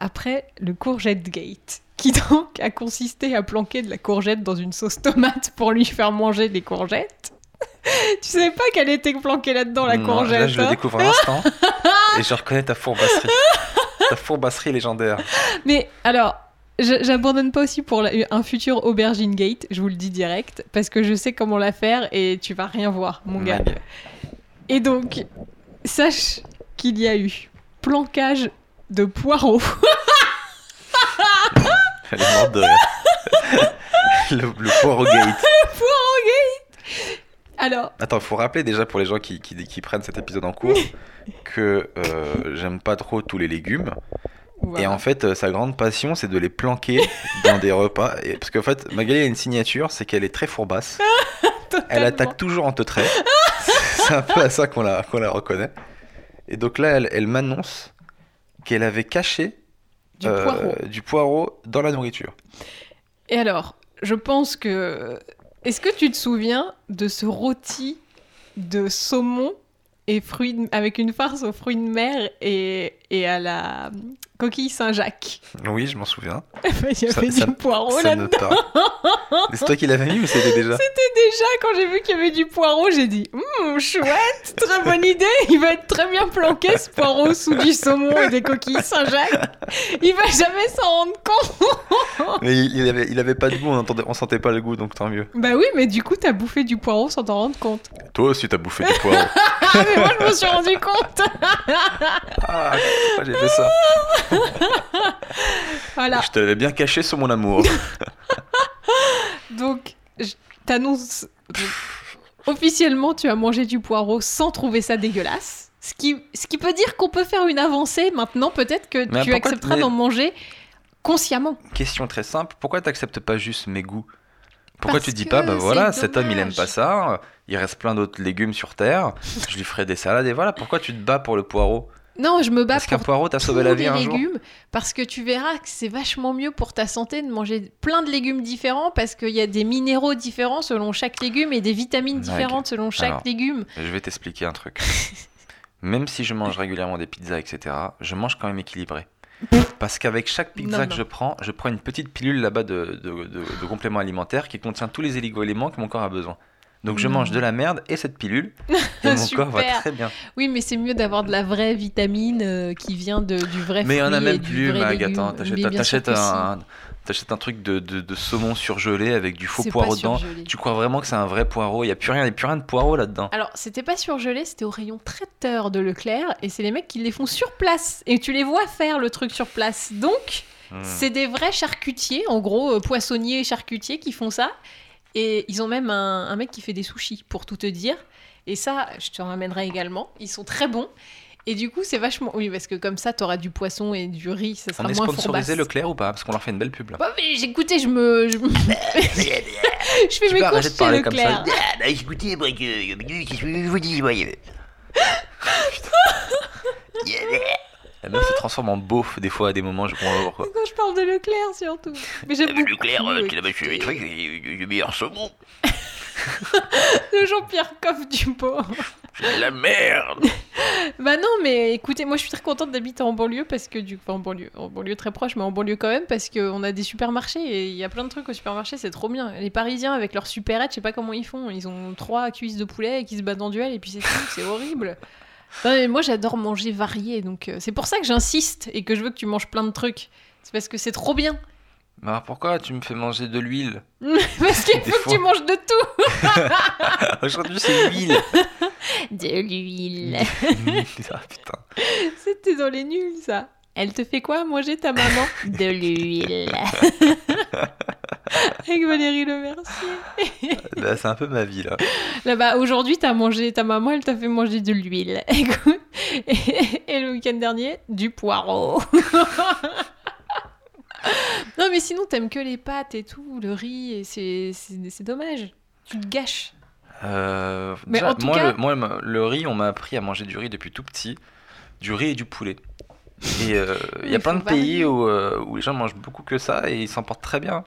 Après, le courgette gate, qui donc a consisté à planquer de la courgette dans une sauce tomate pour lui faire manger des courgettes. tu savais pas qu'elle était planquée là-dedans, la Non, courgette Là, je le hein découvre à l'instant. et je reconnais ta fourbasserie. ta fourbasserie légendaire. Mais alors, j'abandonne pas aussi pour la- un futur aubergine gate, je vous le dis direct, parce que je sais comment la faire et tu vas rien voir, mon gars. Et donc, sache qu'il y a eu planquage de poireaux. Elle est morte de rire. le, le poireau gate. Alors, Attends, il faut rappeler déjà pour les gens qui, qui, qui prennent cet épisode en cours que euh, j'aime pas trop tous les légumes. Et en fait, euh, sa grande passion, c'est de les planquer dans des repas. Et, parce qu'en fait, Magali a une signature, c'est qu'elle est très fourbasse. Elle attaque toujours en te trait. c'est un peu à ça qu'on la, la reconnaît. Et donc là, elle, elle m'annonce qu'elle avait caché du euh, poireau. du poireau dans la nourriture. Et alors, je pense que. Est-ce que tu te souviens de ce rôti de saumon et fruits de- avec une farce aux fruits de mer et, et à la coquille Saint-Jacques. Oui, je m'en souviens. Il y avait ça- du poireau ça là-dedans. parle. Mais C'est toi qui l'avais mis ou c'était déjà Déjà, quand j'ai vu qu'il y avait du poireau, j'ai dit Hum, chouette, très bonne idée. Il va être très bien planqué ce poireau sous du saumon et des coquilles Saint-Jacques. Il va jamais s'en rendre compte. Mais il, il avait, il avait pas de goût, on, entendait, on sentait pas le goût, donc tant mieux. Bah oui, mais du coup, t'as bouffé du poireau sans t'en rendre compte. Toi aussi, t'as bouffé du poireau. Ah, mais moi, je me suis rendu compte. ah, pourquoi j'ai fait ça Voilà. Je te l'avais bien caché sur mon amour. Donc, je t'annonce. Officiellement, tu as mangé du poireau sans trouver ça dégueulasse. Ce qui, ce qui peut dire qu'on peut faire une avancée maintenant. Peut-être que Mais tu accepteras d'en manger consciemment. Question très simple, pourquoi t'acceptes pas juste mes goûts? Pourquoi Parce tu dis pas, bah voilà, cet homme il aime pas ça, il reste plein d'autres légumes sur terre, je lui ferai des salades et voilà, pourquoi tu te bats pour le poireau? Non, je me bats Parce pour poireau tous sauvé la vie les légumes parce que tu verras que c'est vachement mieux pour ta santé de manger plein de légumes différents parce qu'il y a des minéraux différents selon chaque légume et des vitamines différentes selon chaque Alors, légume. Je vais t'expliquer un truc. Même si je mange régulièrement des pizzas, etc., je mange quand même équilibré. Parce qu'avec chaque pizza Non, que je prends, je prends une petite pilule là-bas de, de, de- de complément alimentaire qui contient tous les éléments que mon corps a besoin. Donc je mange de la merde et cette pilule, et mon corps va très bien. Oui, mais c'est mieux d'avoir de la vraie vitamine euh, qui vient de, du vrai Mais il y en a même plus, Mag, attends, t'achètes un, t'achètes un truc de, de- de saumon surgelé avec du faux poireau dedans. surgelé. Tu crois vraiment que c'est un vrai poireau? Il n'y a plus rien, il plus rien de poireau là-dedans. Alors, c'était pas surgelé, c'était au rayon traiteur de Leclerc, et c'est les mecs qui les font sur place. Et tu les vois faire le truc sur place. Donc, Hmm. c'est des vrais charcutiers, en gros, euh, poissonniers et charcutiers qui font ça. Et ils ont même un, un mec qui fait des sushis, pour tout te dire. Et ça, je te ramènerai également. Ils sont très bons. Et du coup, c'est vachement. Oui, parce que comme ça, t'auras du poisson et du riz, ça sera On est moins sponsorisé fourbasse. Leclerc ou pas Parce qu'on leur fait une belle pub là. Bah, mais j'écoutais, je me. Je, me- je fais Tu mes courses chez parler comme Leclerc. ça. Ah, bah écoutez, moi, que je vous dis, moi La meuf se transforme en beauf des fois à des moments, je comprends pas pourquoi. Quand je parle de Leclerc, surtout. Mais j'aime beaucoup. Leclerc, euh, qui là-bas, je trucs, et le meilleur saumon, Le Jean-Pierre Coff du de la merde Bah non, mais écoutez, moi je suis très contente d'habiter en banlieue parce que du enfin, en banlieue, en banlieue très proche, mais en banlieue quand même parce qu'on a des supermarchés et il y a plein de trucs au supermarché, c'est trop bien. Les Parisiens avec leur supérette, je sais pas comment ils font, ils ont trois cuisses de poulet qui se battent en duel et puis c'est tout, c'est horrible. Non, mais moi j'adore manger varié, donc euh, c'est pour ça que j'insiste et que je veux que tu manges plein de trucs. C'est parce que c'est trop bien. Alors pourquoi tu me fais manger de l'huile parce qu'il faut que tu manges de tout. Aujourd'hui c'est l'huile De l'huile. Ah putain. C'était dans les nuls, ça. Elle te fait quoi? Manger ta maman? De l'huile. Avec Valérie Le Mercier. Bah, c'est un peu ma vie là. Là-bas, aujourd'hui, t'as mangé, ta maman, elle t'a fait manger de l'huile. Et, et le week-end dernier, du poireau. non, mais sinon, t'aimes que les pâtes et tout, le riz, et c'est, c'est, c'est dommage. Tu te gâches. Euh, Mais déjà, en tout moi, cas- le, moi, le riz, on m'a appris à manger du riz depuis tout petit. Du riz et du poulet. Et euh, il y a plein de pays où, euh, où les gens mangent beaucoup que ça et ils s'en portent très bien.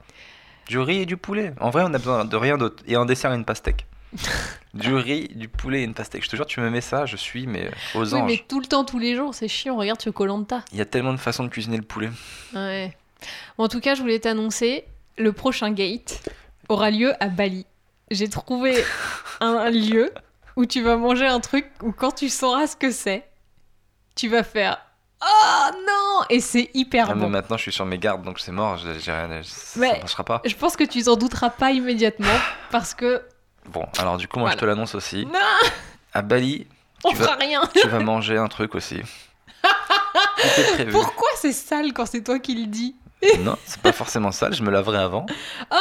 Du riz et du poulet. En vrai, on a besoin de rien d'autre. Et en dessert, une pastèque. du riz, du poulet et une pastèque. Je te jure, tu me mets ça, je suis mais aux Oui, anges. mais tout le temps, tous les jours, c'est chiant. Regarde sur Colanta. Il y a tellement de façons de cuisiner le poulet. Ouais. En tout cas, je voulais t'annoncer, le prochain gate aura lieu à Bali. J'ai trouvé un lieu où tu vas manger un truc où quand tu sauras ce que c'est, tu vas faire Oh non Et c'est hyper Ah, mais bon. maintenant, je suis sur mes gardes, donc c'est mort. j'ai- j'ai rien- ça Mais- marchera pas. Je pense que tu t'en douteras pas immédiatement parce que Bon, alors du coup, moi, je te l'annonce aussi. non, À Bali, on Tu vas- fera rien. tu vas manger un truc aussi. Prévu. Pourquoi c'est sale quand c'est toi qui le dis? Non, c'est pas forcément sale, je me laverai avant. Oh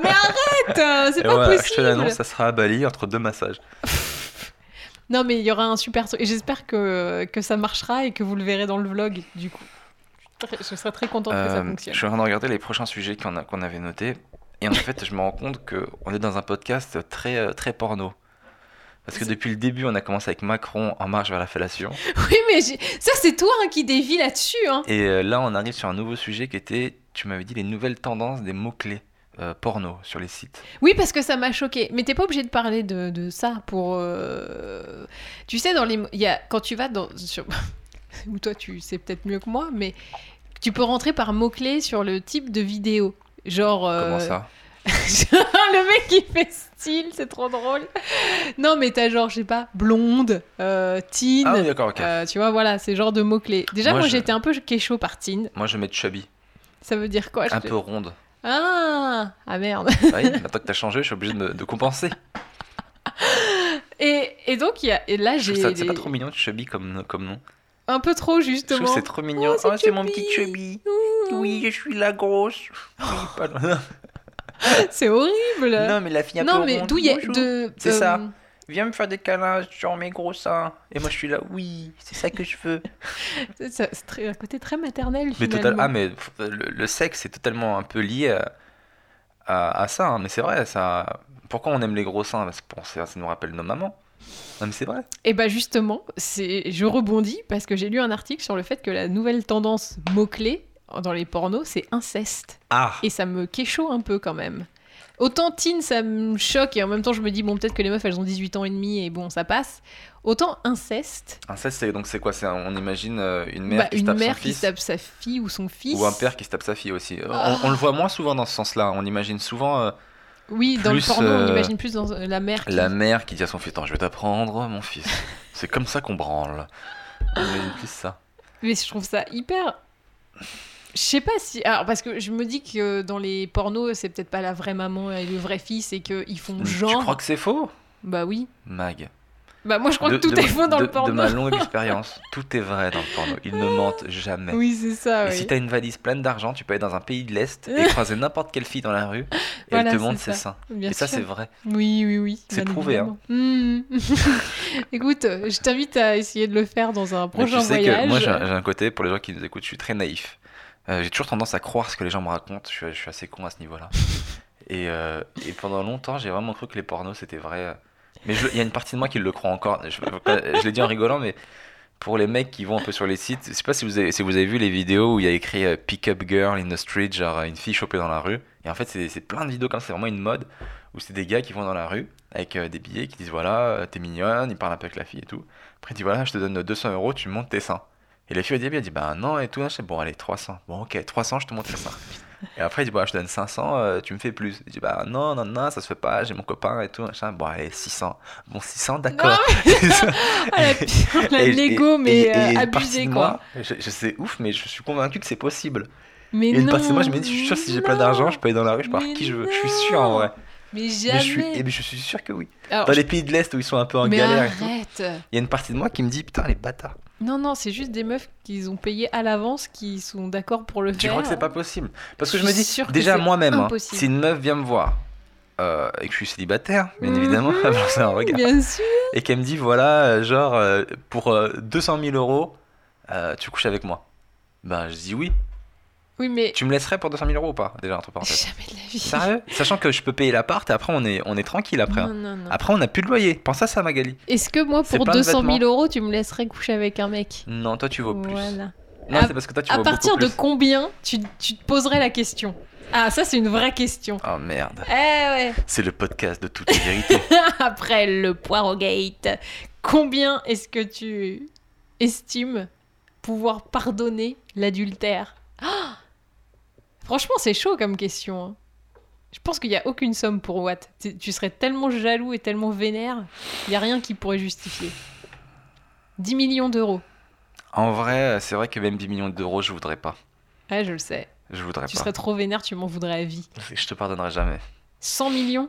Mais arrête C'est pas voilà, possible je te l'annonce, ça sera à Bali entre deux massages. Non, mais il y aura un super truc. Et j'espère que, que ça marchera et que vous le verrez dans le vlog, du coup. Je serais très contente que ça Euh, je fonctionne. suis en train de regarder les prochains sujets qu'on avait notés. Et en fait, je me rends compte qu'on est dans un podcast très, euh, très porno. Parce que depuis le début, on a commencé avec Macron en marche vers la fellation. Oui, mais ça, c'est toi hein, qui dévie là-dessus. Hein. Et euh, là, on arrive sur un nouveau sujet qui était, tu m'avais dit, les nouvelles tendances des mots-clés euh, porno sur les sites. Oui, parce que ça m'a choqué. Mais t'es pas obligé de parler de, de ça pour. euh, Tu sais, dans les. Y a... Quand tu vas dans. Sur... ou toi tu sais peut-être mieux que moi, mais tu peux rentrer par mots-clés sur le type de vidéo. Genre. euh, Comment ça? le mec qui fait style, c'est trop drôle. Non, mais t'as genre, je sais pas, blonde, euh, teen. Ah oui, d'accord, ok. euh, tu vois, voilà, c'est genre de mots-clés. Déjà, Moi, moi, je- j'étais un peu kécho par teen. Moi, je vais mettre chubby. Ça veut dire quoi? Un te- peu ronde. Ah, ah merde. Bah oui, maintenant que t'as changé, je suis obligé de, compenser. Et, et donc, il y a, et là, Je j'ai C'est pas trop mignon, chubby comme, comme nom. un peu trop, Je trouve justement. que c'est trop mignon. Oh, c'est Oh, c'est mon chubby. petit chubby. Oui, je suis la grosse. Loin. C'est horrible. Non, mais la fille un Non, peu mais d'où il y a bonjour. de. C'est ça. Viens me faire des câlins sur mes gros seins. Et moi, je suis là, oui, c'est ça que je veux. C'est un côté très maternel. Mais finalement. total, ah, mais le, le sexe, c'est totalement un peu lié à, à, à ça. hein. Mais c'est vrai, ça. Pourquoi on aime les gros seins? Parce que bon, ça, ça nous rappelle nos mamans. Non, mais c'est vrai. Et bah justement, c'est, je rebondis parce que j'ai lu un article sur le fait que la nouvelle tendance mot-clé dans les pornos, c'est inceste. Ah Et ça me kécho un peu quand même. Autant teen, ça me choque et en même temps je me dis, bon, peut-être que les meufs elles ont 18 ans et demi et bon, ça passe. Autant inceste, Inceste, c'est donc c'est quoi? C'est On imagine euh, une mère bah, qui une tape mère son qui fils tape sa fille ou son fils. ou un père qui se tape sa fille aussi. Euh, Ah. On, on le voit moins souvent dans ce sens-là. On imagine souvent euh, Oui, dans le porno, on imagine plus dans la mère qui... la mère qui dit à son fils je vais t'apprendre, mon fils. c'est comme ça qu'on branle. On imagine plus ça. Mais je trouve ça hyper. Je sais pas si. Alors, parce que je me dis que dans les pornos, c'est peut-être pas la vraie maman et le vrai fils et qu'ils font genre. Tu crois que c'est faux? Bah oui. Mag. Bah moi, je crois De- que tout de est faux dans de- le porno. De ma longue expérience, tout est vrai dans le porno. Ils ne mentent jamais. Oui, c'est ça, Et oui. si t'as une valise pleine d'argent, tu peux aller dans un pays de l'Est et croiser n'importe quelle fille dans la rue et Voilà, elle te c'est montre ça. ses seins. Et ça, c'est vrai. Oui, oui, oui. C'est prouvé, hein. Hmm. Écoute, je t'invite à essayer de le faire dans un prochain tu sais voyage. que moi, j'ai un côté, pour les gens qui nous écoutent, je suis très naïf. Euh, j'ai toujours tendance à croire ce que les gens me racontent. Je suis, je suis assez con à ce niveau-là. et, euh, et pendant longtemps, j'ai vraiment cru que les pornos, c'était vrai. Mais il y a une partie de moi qui le croit encore. Je, je l'ai dit en rigolant, mais pour les mecs qui vont un peu sur les sites, je sais pas si vous avez, si vous avez vu les vidéos où il y a écrit euh, Pick up girl in the street, genre une fille chopée dans la rue. Et en fait, c'est plein de vidéos comme ça, c'est vraiment une mode où c'est des gars qui vont dans la rue avec des billets qui disent voilà, t'es mignonne, ils parlent un peu avec la fille et tout. Après, il dit voilà, je te donne 200 euros, tu montes tes seins. Et la fille au début, elle dit bah non et tout. Je dis bon, allez, 300. Bon, ok, 300, je te les seins. Et après, il dit bah je te donne 500, euh, tu me fais plus. Il dit bah non, non, non, ça se fait pas, j'ai mon copain et tout. Machin. Bon, allez, 600. Bon, 600, d'accord. Ah, la, Et- Lego, et- mais et- et euh, de quoi. je, je sais ouf, mais je suis convaincu que c'est possible. Mais Et une non, partie de moi, je me dis, je suis sûr, si j'ai plein d'argent, je peux aller dans la rue, je Mais qui je veux. Je suis sûr en vrai. Mais Mais jamais. je, suis, eh je suis sûr que oui. Alors, Dans je- les pays de l'Est où ils sont un peu en mais galère et arrête. il y a une partie de moi qui me dit, putain, les bâtards. Non, non, c'est juste des meufs qu'ils ont payé à l'avance, qui sont d'accord pour le Tu faire. crois que c'est pas possible? Parce que Je je me dis, déjà c'est moi-même, hein, si une meuf vient me voir euh, et que je suis célibataire, bien Mhm. évidemment, lancer un regard, Bien sûr. et qu'elle me dit, voilà, euh, genre, euh, pour euh, 200 000 euros, euh, tu couches avec moi? Ben, je dis oui. Oui, mais Tu me laisserais pour 200 000 euros ou pas Déjà, entre parenthèses? jamais de la vie. Sérieux? Sachant que je peux payer l'appart et après, on est, on est tranquille après. hein. Non, non, non. Après, on n'a plus de loyer. Pense à ça, Magali. Est-ce que moi, pour plein de 200 000 vêtements. euros, tu me laisserais coucher avec un mec? Non, toi, tu vaux plus. Voilà. Non, À- c'est parce que toi, tu À vaux partir de plus. combien tu, tu te poserais la question? Ah, ça, c'est une vraie question. Oh merde. Eh ouais. C'est le podcast de toutes les vérités. Après le poireau gate, combien est-ce que tu estimes pouvoir pardonner l'adultère? Franchement, c'est chaud comme question. hein. Je pense qu'il n'y a aucune somme pour Watt. Tu tu serais tellement jaloux et tellement vénère, il n'y a rien qui pourrait justifier. 10 millions d'euros. en vrai, c'est vrai que même 10 millions d'euros, je voudrais pas. Ouais, je le sais. Je voudrais Tu pas. serais trop vénère, tu m'en voudrais à vie. Je te pardonnerai jamais. 100 millions?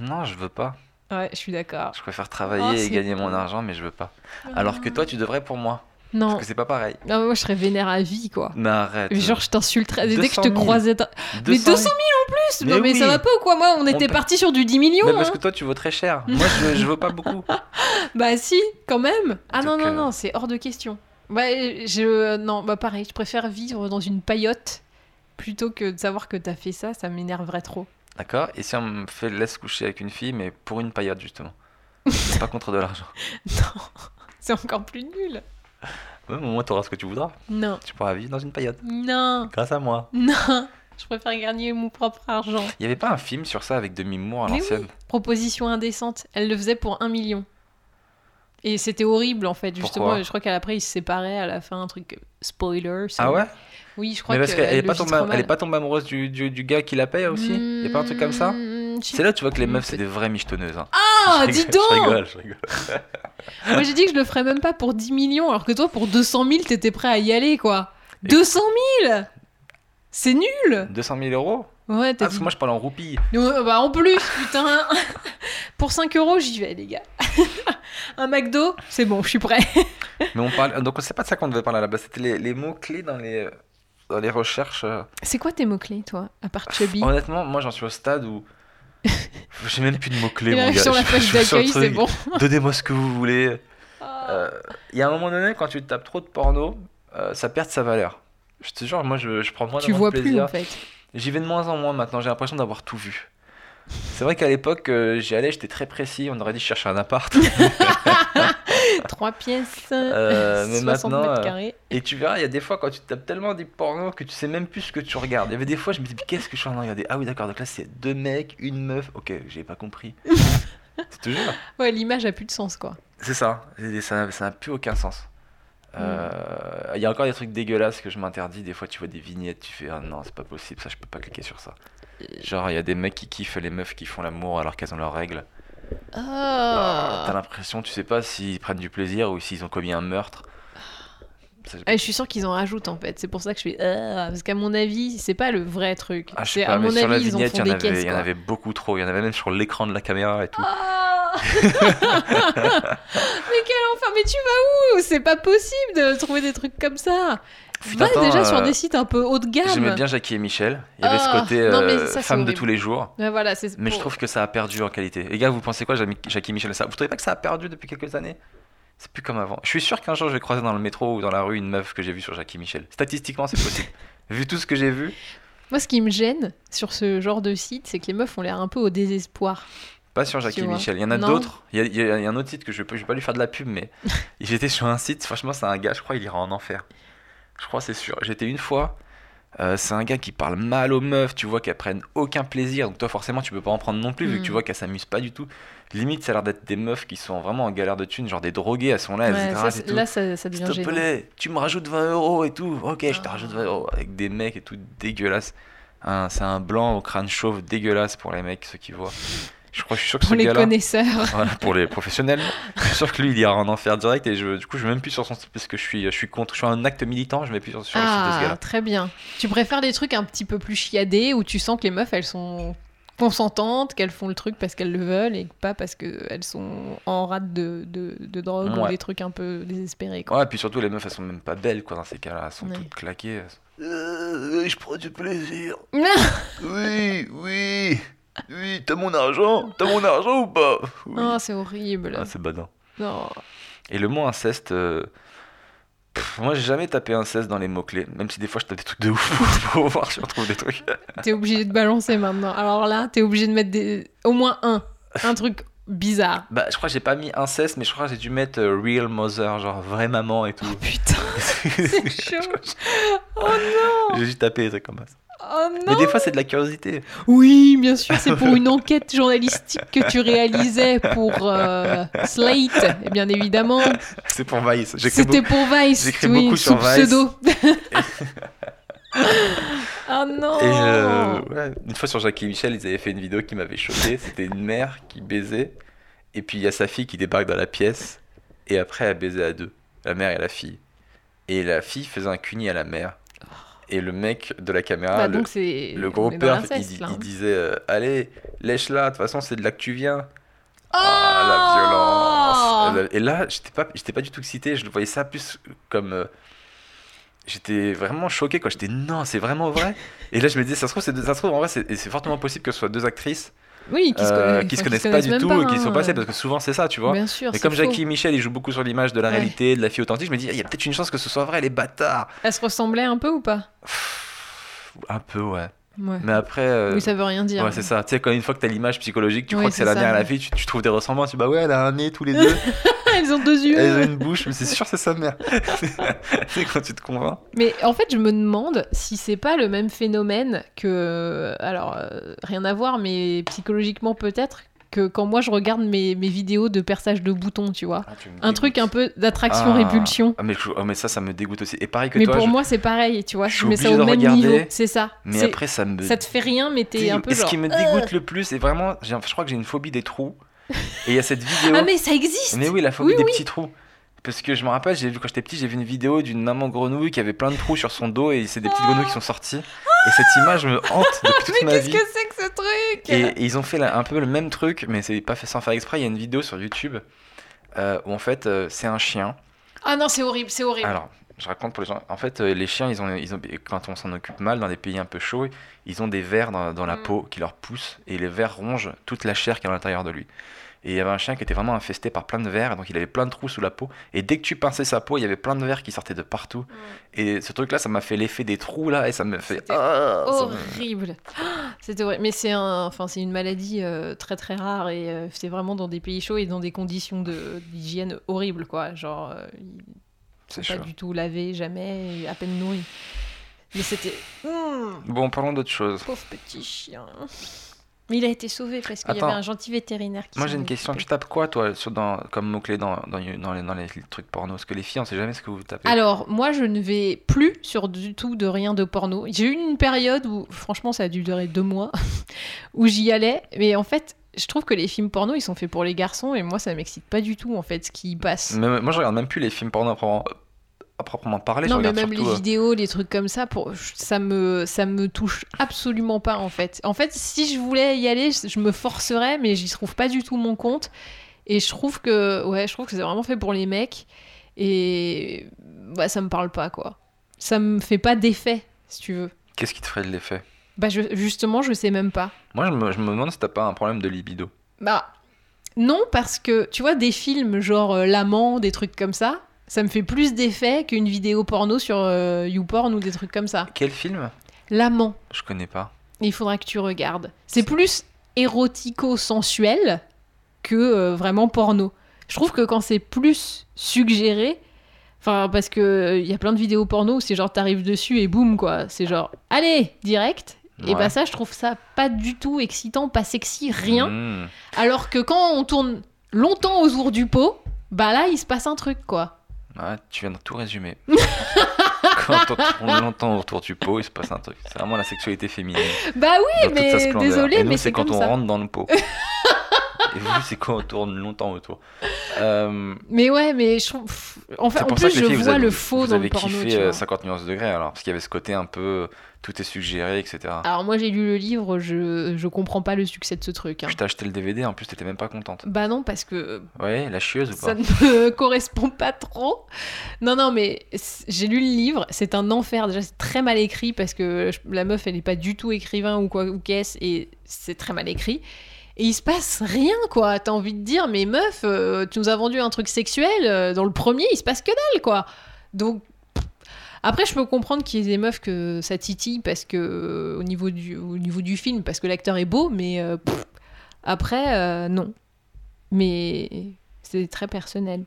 Non, je veux pas. Ouais, je suis d'accord. Je préfère travailler Oh, et gagner mon argent, mais je veux pas. Alors que toi, tu devrais pour moi. Non, Parce que c'est pas pareil. non moi je serais vénère à vie, quoi. Mais arrête. Mais Genre, je t'insulterais. Dès que je 200 te 000. croisais. dans- Mais 200 000 en plus Mais Non, mais ça va pas ou quoi Moi, on était peut- parti sur du 10 millions. Mais parce hein. que toi, tu vaux très cher. Moi, je, je veux pas beaucoup. Bah, si, quand même. Ah non, Donc, non, euh, non, c'est hors de question. Ouais, je. Non, bah, pareil, je préfère vivre dans une paillote plutôt que de savoir que t'as fait ça, ça m'énerverait trop. D'accord Et si on me fait laisse coucher avec une fille, mais pour une paillote, justement? Pas contre de l'argent. Non, c'est encore plus nul. Ouais, mais au moins, t'auras ce que tu voudras. Non, Tu pourras vivre dans une paillote. non, Grâce à moi. non. Je préfère gagner mon propre argent. Il y avait pas un film sur ça avec Demi Moore à l'ancienne Proposition indécente. Elle le faisait pour un million. Et c'était horrible en fait, justement. Pourquoi je crois qu'après ils se séparaient à la fin, un truc euh, spoiler. Ah ouais Oui, je crois Mais parce que qu'elle est le pas tombée, pas amoureuse du, du, du gars qui la paye aussi? Il y a pas un truc comme ça? Hmm, C'est là que tu vois que les meufs c'est des vraies michetonneuses. Hein. Ah, Je dis rigole, donc Je rigole, je rigole. Moi j'ai dit que je le ferais même pas pour 10 millions, alors que toi pour 200 000 t'étais prêt à y aller quoi. 200 000 C'est nul 200 000 euros? Ouais, Ah, t'as parce dit. que moi je parle en roupies. Euh, bah en plus, putain Pour 5 euros, j'y vais, les gars. Un McDo, c'est bon, je suis prêt. Mais on parle. Donc c'est pas de ça qu'on devait parler base, c'était les, les mots-clés dans les, dans les recherches. euh. C'est quoi tes mots-clés, toi À part chubby? Honnêtement, moi j'en suis au stade où. J'ai même plus de mots-clés, Il mon arrive gars. sur la page d'accueil, c'est bon. Donnez-moi ce que vous voulez. Ah. Euh, Il y a un moment donné, quand tu tapes trop de porno, euh, ça perd sa valeur. Je te jure, moi je, je prends moins tu de vois plus plaisir. en fait. J'y vais de moins en moins maintenant, j'ai l'impression d'avoir tout vu. C'est vrai qu'à l'époque, euh, j'y allais, j'étais très précis, on aurait dit je cherchais un appart. 3 pièces, Euh, mais 60 maintenant, mètres euh, carrés. Et tu verras, il y a des fois quand tu tapes tellement des pornos que tu sais même plus ce que tu regardes. Il y avait des fois, je me dis, mais qu'est-ce que je suis en train de regarder? Ah oui, d'accord, donc là c'est deux mecs, une meuf. Ok, j'ai pas compris. C'est toujours. Ouais, l'image a plus de sens quoi. C'est ça, ça ça n'a plus aucun sens. Euh, Il y a encore des trucs dégueulasses que je m'interdis. Des fois, tu vois des vignettes, tu fais, ah non, c'est pas possible, ça, je peux pas cliquer sur ça. Genre, il y a des mecs qui kiffent les meufs qui font l'amour alors qu'elles ont leurs règles. Ah. T'as l'impression, tu sais pas s'ils prennent du plaisir ou s'ils ont commis un meurtre. Ah, je suis sûre qu'ils en rajoutent en fait. C'est pour ça que je fais. Ah, parce qu'à mon avis, c'est pas le vrai truc. Ah, je sais à pas, mais mon sur la avis, en vignette, il y en avait, caisses. y en avait beaucoup trop. Il y en avait même sur l'écran de la caméra et tout. Ah mais quel enfer Mais tu vas où? C'est pas possible de trouver des trucs comme ça. Va déjà euh, sur des sites un peu haut de J'aimais gamme. bien Jackie et Michel. Il y avait ce côté non, mais euh, femme de tous les jours. Voilà, Mais je trouve que ça a perdu en qualité. Les gars, vous pensez quoi, Jackie Michel ça Vous trouvez pas que ça a perdu depuis quelques années? C'est plus comme avant. Je suis sûr qu'un jour je vais croiser dans le métro ou dans la rue une meuf que j'ai vue sur Jackie Michel. Statistiquement, c'est possible. vu tout ce que j'ai vu, Moi, ce qui me gêne sur ce genre de site, c'est que les meufs ont l'air un peu au désespoir. pas sur Jackie vois. Michel. Il y en a d'autres. Il y a, il y un autre site que je je vais pas lui faire de la pub, mais j'étais sur un site. Franchement, c'est un gars. Je crois il ira en enfer. Je crois, c'est sûr. J'étais une fois. euh, c'est un gars qui parle mal aux meufs, tu vois qu'elles prennent aucun plaisir, donc toi forcément tu peux pas en prendre non plus vu que tu Mm. vois qu'elles s'amusent pas du tout. Limite ça a l'air d'être des meufs qui sont vraiment en galère de thunes, genre des drogués, elles sont là, elles Ouais, se ça, grassent et c'est- tout. là, ça, ça S'il te plaît, tu me rajoutes 20 euros et tout. Ok, je te Ah. rajoute 20 euros. Avec des mecs et tout dégueulasse. C'est un blanc au crâne chauve dégueulasse pour les mecs, ceux qui voient. Je crois, je suis sûr que Pour ce les connaisseurs. voilà, pour les professionnels, je suis sûr que lui il ira en enfer direct et je, du coup je vais même plus sur son site parce que je suis, je suis contre, je suis un acte militant, je vais plus sur, sur le site de ce Ah, gars-là. très bien. Tu préfères des trucs un petit peu plus chiadés où tu sens que les meufs, elles sont consentantes, qu'elles font le truc parce qu'elles le veulent et pas parce qu'elles sont en rate de, de, de drogue ou des trucs un peu désespérés. Quoi. Ouais, et puis surtout les meufs elles sont même pas belles quoi dans ces cas-là, elles sont Ouais. toutes claquées. Euh, je prends du plaisir. Oui, oui. Oui, t'as mon argent T'as mon argent ou pas Oui. Oh, c'est horrible. Ah, c'est badant. Non. Et le mot inceste, euh, pff, moi j'ai jamais tapé inceste dans les mots-clés, même si des fois je tape des trucs de ouf pour voir si on trouve des trucs. T'es obligé de balancer maintenant. Alors là, t'es obligé de mettre des... au moins un. Un truc bizarre. Bah, je crois que j'ai pas mis inceste, mais je crois que j'ai dû mettre euh, real mother, genre vraie maman et tout. Putain, c'est chaud. Oh non J'ai juste tapé des trucs comme ça. Oh Mais non des fois c'est de la curiosité. Oui, bien sûr, c'est pour une enquête journalistique que tu réalisais pour euh, Slate, et bien évidemment. C'est pour Vice. J'écris C'était beaucoup. pour Vice, j'écris oui, beaucoup sur Vice. pseudo. oh non Et euh, ouais, une fois sur Jackie et Michel, ils avaient fait une vidéo qui m'avait choqué. C'était une mère qui baisait, et puis il y a sa fille qui débarque dans la pièce, et après elle baisait à deux, la mère et la fille. Et la fille faisait un cuni à la mère. Et le mec de la caméra, Bah, le, donc gros père, il, disait euh, Allez, lèche-la, de toute façon c'est de là que tu viens. Oh Ah, la violence. Et là, j'étais pas, j'étais pas du tout excité. Je le voyais ça plus comme. euh, J'étais vraiment choqué quoi. J'étais non, c'est vraiment vrai. Et là, je me disais, ça se trouve, ça se trouve en vrai, c'est fortement possible que ce soit deux actrices Oui, qui se, euh, qui se connaissent se pas du tout et qui hein. sont passées parce que souvent c'est ça, tu vois. Bien sûr. Mais c'est comme faux. Jackie et Michel, ils jouent beaucoup sur l'image de la Ouais. réalité, de la fille authentique, je me dis, il y a peut-être une chance que ce soit vrai, les bâtards. Elle se ressemblait un peu ou pas? Un peu, ouais. Ouais. Mais après. euh, Oui, ça veut rien dire. Ouais, c'est ça. Tu sais, quand une fois que t'as l'image psychologique, tu Oui, crois que c'est la mère et la fille, tu, tu trouves des ressemblances. Tu dis, bah ouais, elle a un nez tous les deux. Elles ont deux yeux. Elles ont une bouche, mais c'est sûr c'est sa mère. c'est quand tu te convaincs? Mais en fait, je me demande si c'est pas le même phénomène que. Alors, euh, rien à voir, mais psychologiquement peut-être, que quand moi je regarde mes, mes vidéos de perçage de boutons, tu vois. Ah, tu Un truc un peu d'attraction-répulsion. Ah, mais, je- oh, mais ça, ça me dégoûte aussi. Et pareil que Mais toi, pour je- moi, c'est pareil, tu vois. je mets ça au même regarder, niveau. C'est ça. mais après, ça me. Ça te fait rien, mais t'es un peu Et genre. ce qui me dégoûte le plus, c'est vraiment. Je crois que j'ai une phobie des trous. Et il y a cette vidéo. Ah, mais ça existe Mais oui, la phobie Oui, des oui. petits trous. Parce que je me rappelle, j'ai vu quand j'étais petit, j'ai vu une vidéo d'une maman grenouille qui avait plein de trous sur son dos et c'est des petites grenouilles qui sont sorties. Et cette image me hante depuis toute ma Qu'est-ce vie. que c'est que ce truc? Et, et ils ont fait un peu le même truc, mais c'est pas fait sans faire exprès. Il y a une vidéo sur YouTube euh, où en fait euh, c'est un chien. Ah non, c'est horrible, c'est horrible. Alors, je raconte pour les gens. En fait, euh, les chiens, ils ont, ils ont, quand on s'en occupe mal dans des pays un peu chauds, ils ont des vers dans, dans la Mm. peau qui leur poussent et les vers rongent toute la chair qui est à l'intérieur de lui. Et il y avait un chien qui était vraiment infesté par plein de vers, donc il avait plein de trous sous la peau. Et dès que tu pinçais sa peau, il y avait plein de vers qui sortaient de partout. Et ce truc-là, ça m'a fait l'effet des trous là, et ça me fait. Ah, me- horrible. C'était horrible. Mais c'est un, enfin, c'est une maladie euh, très très rare et euh, c'est vraiment dans des pays chauds et dans des conditions de- d'hygiène horribles, quoi. Genre, euh, C'est pas du tout lavés, jamais, à peine nourris. Mais c'était. Mmh, Bon, parlons d'autre chose. pauvre petit chien. Mais il a été sauvé parce qu'il y avait un gentil vétérinaire qui Moi j'ai une est question, tu tapes quoi toi sur, dans, comme mot-clé dans, dans, dans les, dans les trucs porno? Parce que les filles, on sait jamais ce que vous tapez. Alors, moi, je ne vais plus sur du tout de rien de porno. J'ai eu une période où, franchement, ça a dû durer deux mois, où j'y allais. Mais en fait, je trouve que les films porno, ils sont faits pour les garçons. Et moi, ça m'excite pas du tout, en fait, ce qui passe. Mais moi je regarde même plus les films porno à proprement, à proprement parler, non, mais même surtout... les euh, vidéos, les trucs comme ça, pour... ça, me... ça me touche absolument pas, en fait. En fait, si je voulais y aller, je me forcerais, mais j'y trouve pas du tout mon compte. Et je trouve que, ouais, je trouve que c'est vraiment fait pour les mecs. Et bah, ça me parle pas, quoi. Ça me fait pas d'effet, si tu veux. Qu'est-ce qui te ferait de l'effet? Bah, je- justement, je sais même pas. Moi je me, je me demande si t'as pas un problème de libido. Bah, non, parce que, tu vois, des films genre euh, L'amant, des trucs comme ça, ça me fait plus d'effet qu'une vidéo porno sur euh, YouPorn ou des trucs comme ça. Quel film? L'amant. Je connais pas. Il faudra que tu regardes. C'est plus érotico-sensuel que euh, vraiment porno. Je trouve que quand c'est plus suggéré, enfin parce que il y a plein de vidéos porno où c'est genre t'arrives dessus et boum quoi, c'est genre allez direct. Et bah ça je trouve ça pas du tout excitant, pas sexy, rien. Mmh. Alors que quand on tourne longtemps autour du pot, bah là il se passe un truc quoi. Ouais, tu viens de tout résumer. Quand on tourne longtemps autour du pot, il se passe un truc. C'est vraiment la sexualité féminine. Bah oui, mais désolé, mais c'est c'est quand comme on ça. rentre dans le pot. Et vous, c'est quand on tourne longtemps autour. Euh, Mais ouais, mais je trouve. Enfin, en plus, ça je filles, vous vois avez, le faux vous dans avez le porno. kiffé tu euh, vois. 50 nuances de degrés alors, parce qu'il y avait ce côté un peu euh, tout est suggéré, etc. Alors moi j'ai lu le livre, je, je comprends pas le succès de ce truc. hein. Je t'ai acheté le DVD, en plus t'étais même pas contente. Bah non parce que Ouais, la chieuse ou ça pas ne me correspond pas trop. Non non mais j'ai lu le livre, c'est un enfer déjà c'est très mal écrit parce que la meuf elle est pas du tout écrivain ou quoi ou qu'est-ce et c'est très mal écrit. Et il se passe rien quoi, t'as envie de dire mais meuf euh, tu nous as vendu un truc sexuel euh, dans le premier il se passe que dalle quoi. Donc après, je peux comprendre qu'il y ait des meufs que ça titille parce que euh, au niveau du au niveau du film, parce que l'acteur est beau, mais après non. Mais c'est très personnel.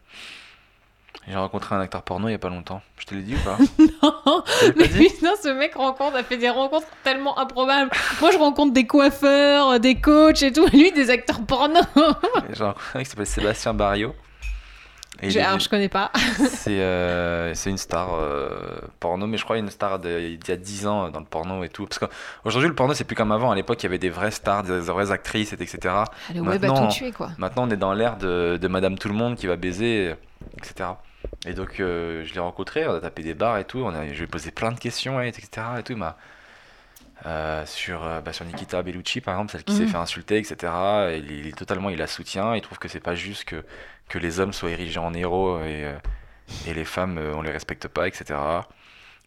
J'ai rencontré un acteur porno il y a pas longtemps. Je te l'ai dit ou pas Non, mais putain, ce mec rencontre a fait des rencontres tellement improbables. Moi, je rencontre des coiffeurs, des coachs et tout, lui des acteurs porno. J'ai rencontré un mec qui s'appelle Sébastien Barrio. Et Je- Alors, je connais pas. C'est euh, c'est une star euh, porno, mais je crois une star d'il y a 10 ans dans le porno et tout. Parce qu'aujourd'hui, le porno, c'est plus comme avant. À l'époque, il y avait des vraies stars, des vraies actrices, et etc. Le web a Maintenant- tout tué, quoi. Maintenant, on est dans l'ère de, de Madame Tout le Monde qui va baiser, etc. Et donc, euh, je l'ai rencontré, on a tapé des bars et tout. On a, je lui ai posé plein de questions, et etc. Et tout, m'a. euh, sur, euh, bah, sur Nikita Bellucci, par exemple, celle qui s'est Mhm. fait insulter, etc. Et il, il totalement, il la soutient. Il trouve que c'est pas juste que, que les hommes soient érigés en héros et, et les femmes, on les respecte pas, etc.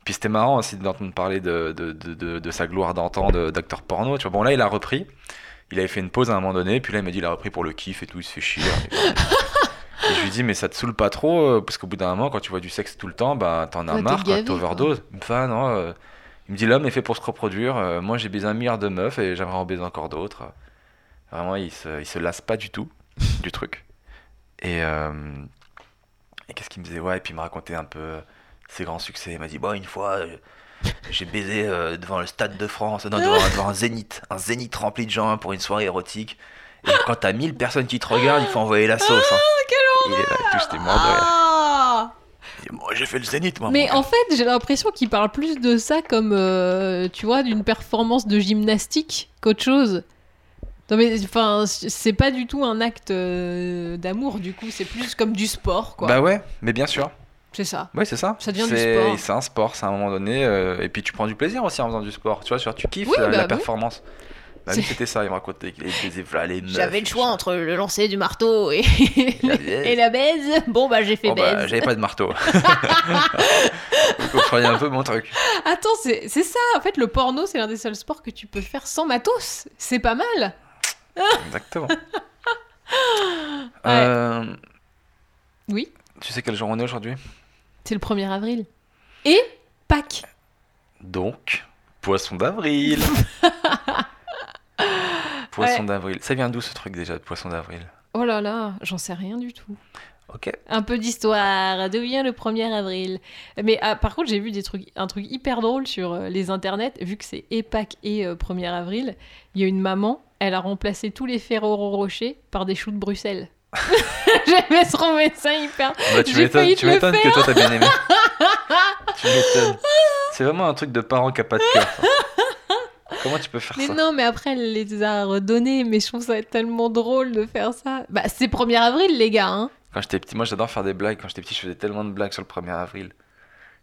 Puis c'était marrant aussi d'entendre parler de, de, de, de- de sa gloire d'antan de- d'acteur porno. Tu vois, bon là, il a repris. Il avait fait une pause à un moment donné, puis là, il m'a dit il a repris pour le kiff et tout, il se fait chier. et je lui dis, mais ça te saoule pas trop euh, Parce qu'au bout d'un moment, quand tu vois du sexe tout le temps, bah t'en as Ouais, marre, t'overdoses. Il me fait, ah non. euh, il me dit, l'homme est fait pour se reproduire. euh, moi, j'ai baisé un milliard de meufs et j'aimerais en baiser encore d'autres. Vraiment, il se, il se lasse pas du tout du truc. Et, euh, et qu'est-ce qu'il me disait? Ouais, et puis il me racontait un peu ses grands succès. Il m'a dit, bon, une fois, j'ai baisé euh, devant le Stade de France, non, devant, devant un zénith, un zénith rempli de gens pour une soirée érotique. Et quand t'as 1000 personnes qui te regardent, il faut envoyer la sauce. hein. Il est là, de rire. Ah Et moi, j'ai fait le zénith, moi. Mais en fait, j'ai l'impression qu'il parle plus de ça comme, euh, tu vois, d'une performance de gymnastique qu'autre chose. Non mais, enfin, c'est pas du tout un acte euh, d'amour, du coup, c'est plus comme du sport, quoi. Bah ouais, mais bien sûr. C'est ça. Ouais, c'est ça. Ça devient du C'est- sport. C'est un sport, c'est à un moment donné. euh, et puis tu prends du plaisir aussi en faisant du sport. Tu vois, tu kiffes Oui, bah la oui. performance. Bah C'était ça, il me racontait meufs, J'avais le choix entre le lancer du marteau et, la baise. et la baise. Bon, bah, j'ai fait Oh, bah, baise. J'avais pas de marteau. Vous comprenez un peu mon truc. Attends, c'est c'est ça, en fait, le porno, c'est l'un des seuls sports que tu peux faire sans matos. C'est pas mal. Exactement. Euh, Oui, tu sais quel jour on est aujourd'hui? C'est le 1er avril. Et Pâques. Donc, poisson d'avril. Poisson Ouais. d'avril. Ça vient d'où ce truc déjà de poisson d'avril? Oh là là, j'en sais rien du tout. Ok. Un peu d'histoire, d'où vient le 1er avril? Mais ah, par contre, j'ai vu des trucs, un truc hyper drôle sur euh, les internets, vu que c'est Pâques et euh, 1er avril. Il y a une maman, elle a remplacé tous les Ferrero Rocher par des choux de Bruxelles. J'avais trouvé ça hyper. Bah, tu m'étonnes que toi t'as bien aimé. tu m'étonnes. C'est vraiment un truc de parent qui a pas de cœur. Comment tu peux faire Mais ça non, mais après, elle les a redonnés, mais je trouve ça tellement drôle de faire ça. Bah, c'est 1er avril, les gars, hein. Quand j'étais petit, moi j'adore faire des blagues. Quand j'étais petit, je faisais tellement de blagues sur le 1er avril.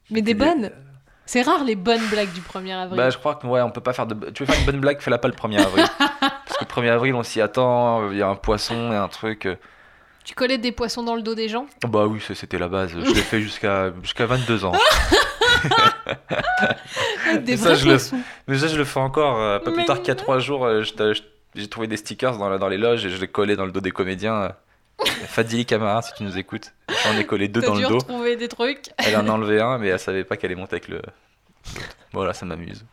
Mais des bonnes. C'est rare les bonnes blagues du 1er avril. Bah, je crois que ouais, on peut pas faire de. Tu veux faire une bonne blague, fais-la pas le 1er avril. Parce que le 1er avril, on s'y attend. Il y a un poisson et un truc. euh. Tu collais des poissons dans le dos des gens? Bah oui, c'était la base. Je l'ai fait jusqu'à jusqu'à 22 ans. Avec des Ça, vrais je le- poissons. Mais ça, je le fais encore. euh, pas Mais plus tard qu'il y a trois jours, euh, j'ai trouvé des stickers dans, les loges et je les collais dans le dos des comédiens. euh. Fadili Camara, si tu nous écoutes. J'en ai collé deux dans le dos. des trucs. Elle en a enlevé un, mais elle savait pas qu'elle est montée avec le. Voilà, ça m'amuse.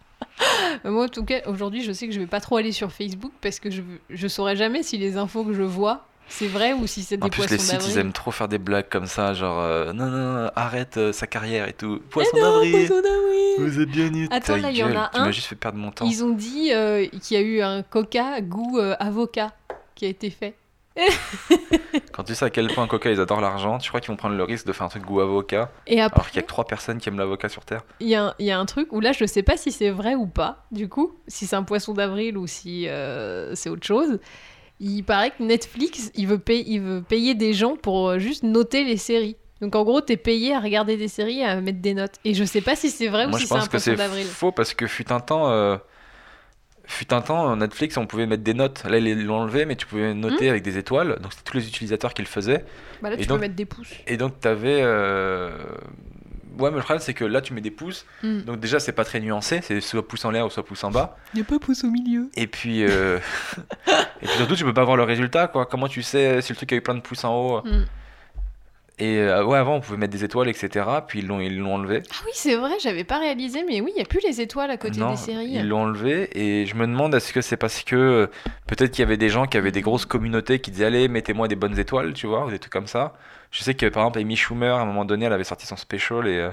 Moi, en tout cas, aujourd'hui, je sais que je vais pas trop aller sur Facebook parce que je, je saurais jamais si les infos que je vois, c'est vrai ou si c'est des En plus, les poissons sites, ils aiment trop faire des blagues comme ça, genre euh, non, non, non, arrête euh, sa carrière et tout. Poisson Eh non, d'avril. Vous êtes bien nus. Attends, là, il y en a Tu un. m'as juste fait perdre mon temps. Ils ont dit euh, qu'il y a eu un coca goût avocat qui a été fait. Quand tu sais à quel point Coca ils adorent l'argent, tu crois qu'ils vont prendre le risque de faire un truc goût avocat Et alors après, qu'il y a que trois personnes qui aiment l'avocat sur Terre il y, a un- il y a un truc où là, je sais pas si c'est vrai ou pas, du coup, si c'est un poisson d'avril ou si euh, c'est autre chose. Il paraît que Netflix, il veut, payer, il veut payer des gens pour euh, juste noter les séries. Donc en gros, t'es payé à regarder des séries et à mettre des notes. Et je sais pas si c'est vrai ou si je c'est un pense que c'est d'avril. faux parce que fut un temps, euh, fut un temps, Netflix, on pouvait mettre des notes. Là, ils l'ont enlevé, mais tu pouvais noter Hmm. avec des étoiles. Donc, c'était tous les utilisateurs qui le faisaient. Bah là, Et tu donc- peux mettre des pouces. Et donc, t'avais. Euh... Ouais, mais le problème, c'est que là, tu mets des pouces. Hmm. Donc, déjà, c'est pas très nuancé. C'est soit pouce en l'air ou soit pouce en bas. Il n'y a pas pouce au milieu. Et puis, euh, et puis surtout, tu peux pas voir le résultat, quoi. Comment tu sais si le truc a eu plein de pouces en haut? Hmm. Et euh, ouais, avant, on pouvait mettre des étoiles, etc. Puis ils l'ont, ils l'ont enlevé. Ah oui, c'est vrai, j'avais pas réalisé, mais oui, il y a plus les étoiles à côté non, des séries. ils l'ont enlevé. Et je me demande, est-ce que c'est parce que euh, peut-être qu'il y avait des gens qui avaient des grosses communautés qui disaient, allez, mettez-moi des bonnes étoiles, tu vois, ou des trucs comme ça. Je sais que par exemple, Amy Schumer, à un moment donné, elle avait sorti son special et euh,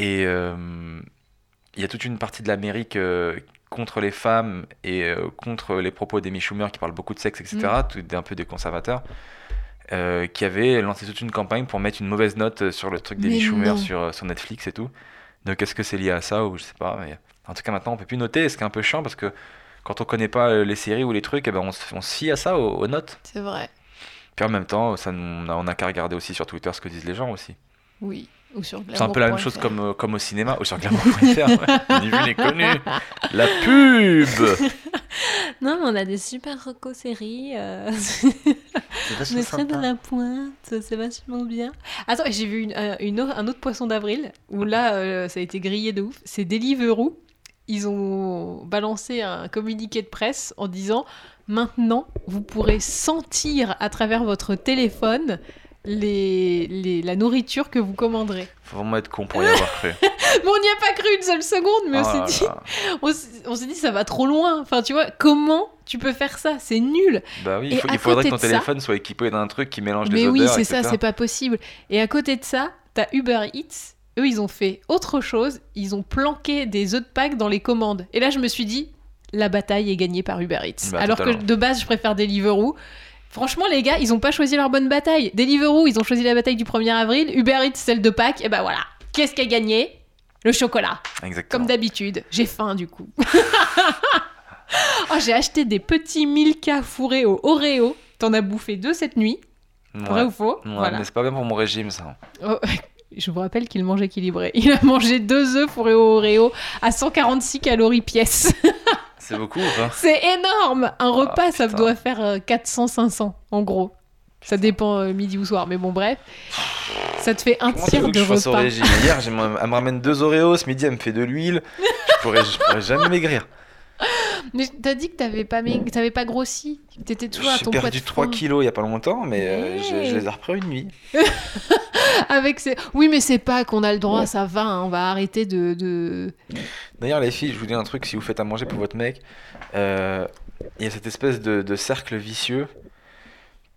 euh, il y a toute une partie de l'Amérique euh, contre les femmes et euh, contre les propos d'Amy Schumer qui parle beaucoup de sexe, etc. Tout un peu des conservateurs. qui avait lancé toute une campagne pour mettre une mauvaise note sur le truc d'Amy Schumer sur, sur Netflix et tout. Donc est-ce que c'est lié à ça ou je sais pas. Mais... En tout cas maintenant on peut plus noter, ce qui est un peu chiant parce que quand on connaît pas les séries ou les trucs, eh ben, on, se, on se fie à ça aux, aux notes. C'est vrai. Puis en même temps, ça, on a, on a qu'à regarder aussi sur Twitter ce que disent les gens aussi. Oui. Ou sur C'est un peu la même chose comme, euh, comme au cinéma, ou sur glamour.fr. ouais. Ni vu ni connu. La pub Non, mais on a des super reco séries. euh, C'est On vachement est très dans la pointe, c'est vachement bien. Attends, j'ai vu une, un- une autre- un autre poisson d'avril où là, euh, ça a été grillé de ouf. C'est Deliveroo. Ils ont balancé un communiqué de presse en disant maintenant, vous pourrez sentir à travers votre téléphone les, les- la nourriture que vous commanderez. Faut vraiment être con pour y avoir cru. Mais on n'y a pas cru une seule seconde, mais on Oh s'est dit, on s'est on s'est dit ça va trop loin. Enfin, tu vois, comment tu peux faire ça? C'est nul. Bah oui, il, faut- à il faudrait que ton ça- téléphone soit équipé d'un truc qui mélange les Mais oui, c'est ça, c'est pas possible. Et à côté de ça, t'as Uber Eats. Eux, ils ont fait autre chose. Ils ont planqué des œufs de Pâques dans les commandes. Et là, je me suis dit, la bataille est gagnée par Uber Eats. Bah, Alors totalement. que de base, je préfère Deliveroo. Franchement, les gars, ils ont pas choisi leur bonne bataille. Deliveroo, ils ont choisi la bataille du 1er avril. Uber Eats, celle de Pâques. Et bah voilà. Qu'est-ce qui a gagné? Le chocolat. Exactement. Comme d'habitude. J'ai faim du coup. oh, j'ai acheté des petits Milka fourrés au Oreo. T'en as bouffé deux cette nuit. Ouais. Vrai ou faux? Ouais, Voilà. mais c'est pas bien pour mon régime, ça. Oh, je vous rappelle qu'il mange équilibré. Il a mangé deux œufs fourrés au Oreo à 146 calories pièce. C'est beaucoup ou pas? C'est énorme Un repas, ça Ah, putain. doit faire euh, 400-500 en gros. Ça dépend euh, midi ou soir, mais bon, bref. Ça te fait un Comment tiers veux que de je repas. régime? Hier, elle me ramène deux Oreos, ce midi, elle me fait de l'huile. Je pourrais, je pourrais jamais maigrir. Mais t'as dit que t'avais pas, t'avais pas grossi. T'étais toujours à J'ai ton poids perdu de 3 fin. kilos il y a pas longtemps, mais euh, je, les ai repris une nuit. Avec ces... Oui, mais c'est pas qu'on a le droit, ça va. hein, On va arrêter de... de... D'ailleurs, les filles, je vous dis un truc si vous faites à manger pour votre mec, euh, il y a cette espèce de, de cercle vicieux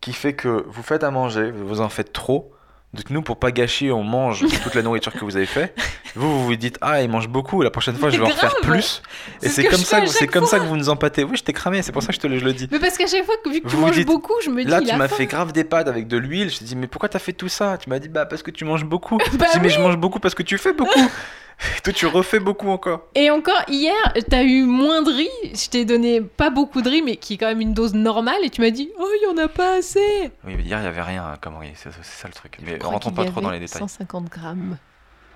qui fait que vous faites à manger, vous en faites trop. Donc nous, pour pas gâcher, on mange toute la nourriture que vous avez fait. Vous, vous vous dites ah, il mange beaucoup. La prochaine fois, je vais en faire plus. Et ce c'est comme ça, c'est comme ça que vous nous empâtez. Oui, je t'ai cramé. C'est pour ça que je te le, je le dis. Mais parce qu'à chaque fois que vu que tu Vous vous manges dites, beaucoup, je me dis Là, tu m'as fait grave des pâtes avec de l'huile. Je te dis, mais pourquoi t'as fait tout ça? Tu m'as dit, bah parce que tu manges beaucoup. Bah je dis, mais oui. je mange beaucoup parce que tu fais beaucoup. Toi, tu refais beaucoup encore. Et encore hier, t'as eu moins de riz. Je t'ai donné pas beaucoup de riz, mais qui est quand même une dose normale. Et tu m'as dit, oh, il y en a pas assez. Oui, mais hier, il y avait rien comme riz. C'est ça le truc. Mais Je crois rentrons pas y trop dans les détails. 150 grammes.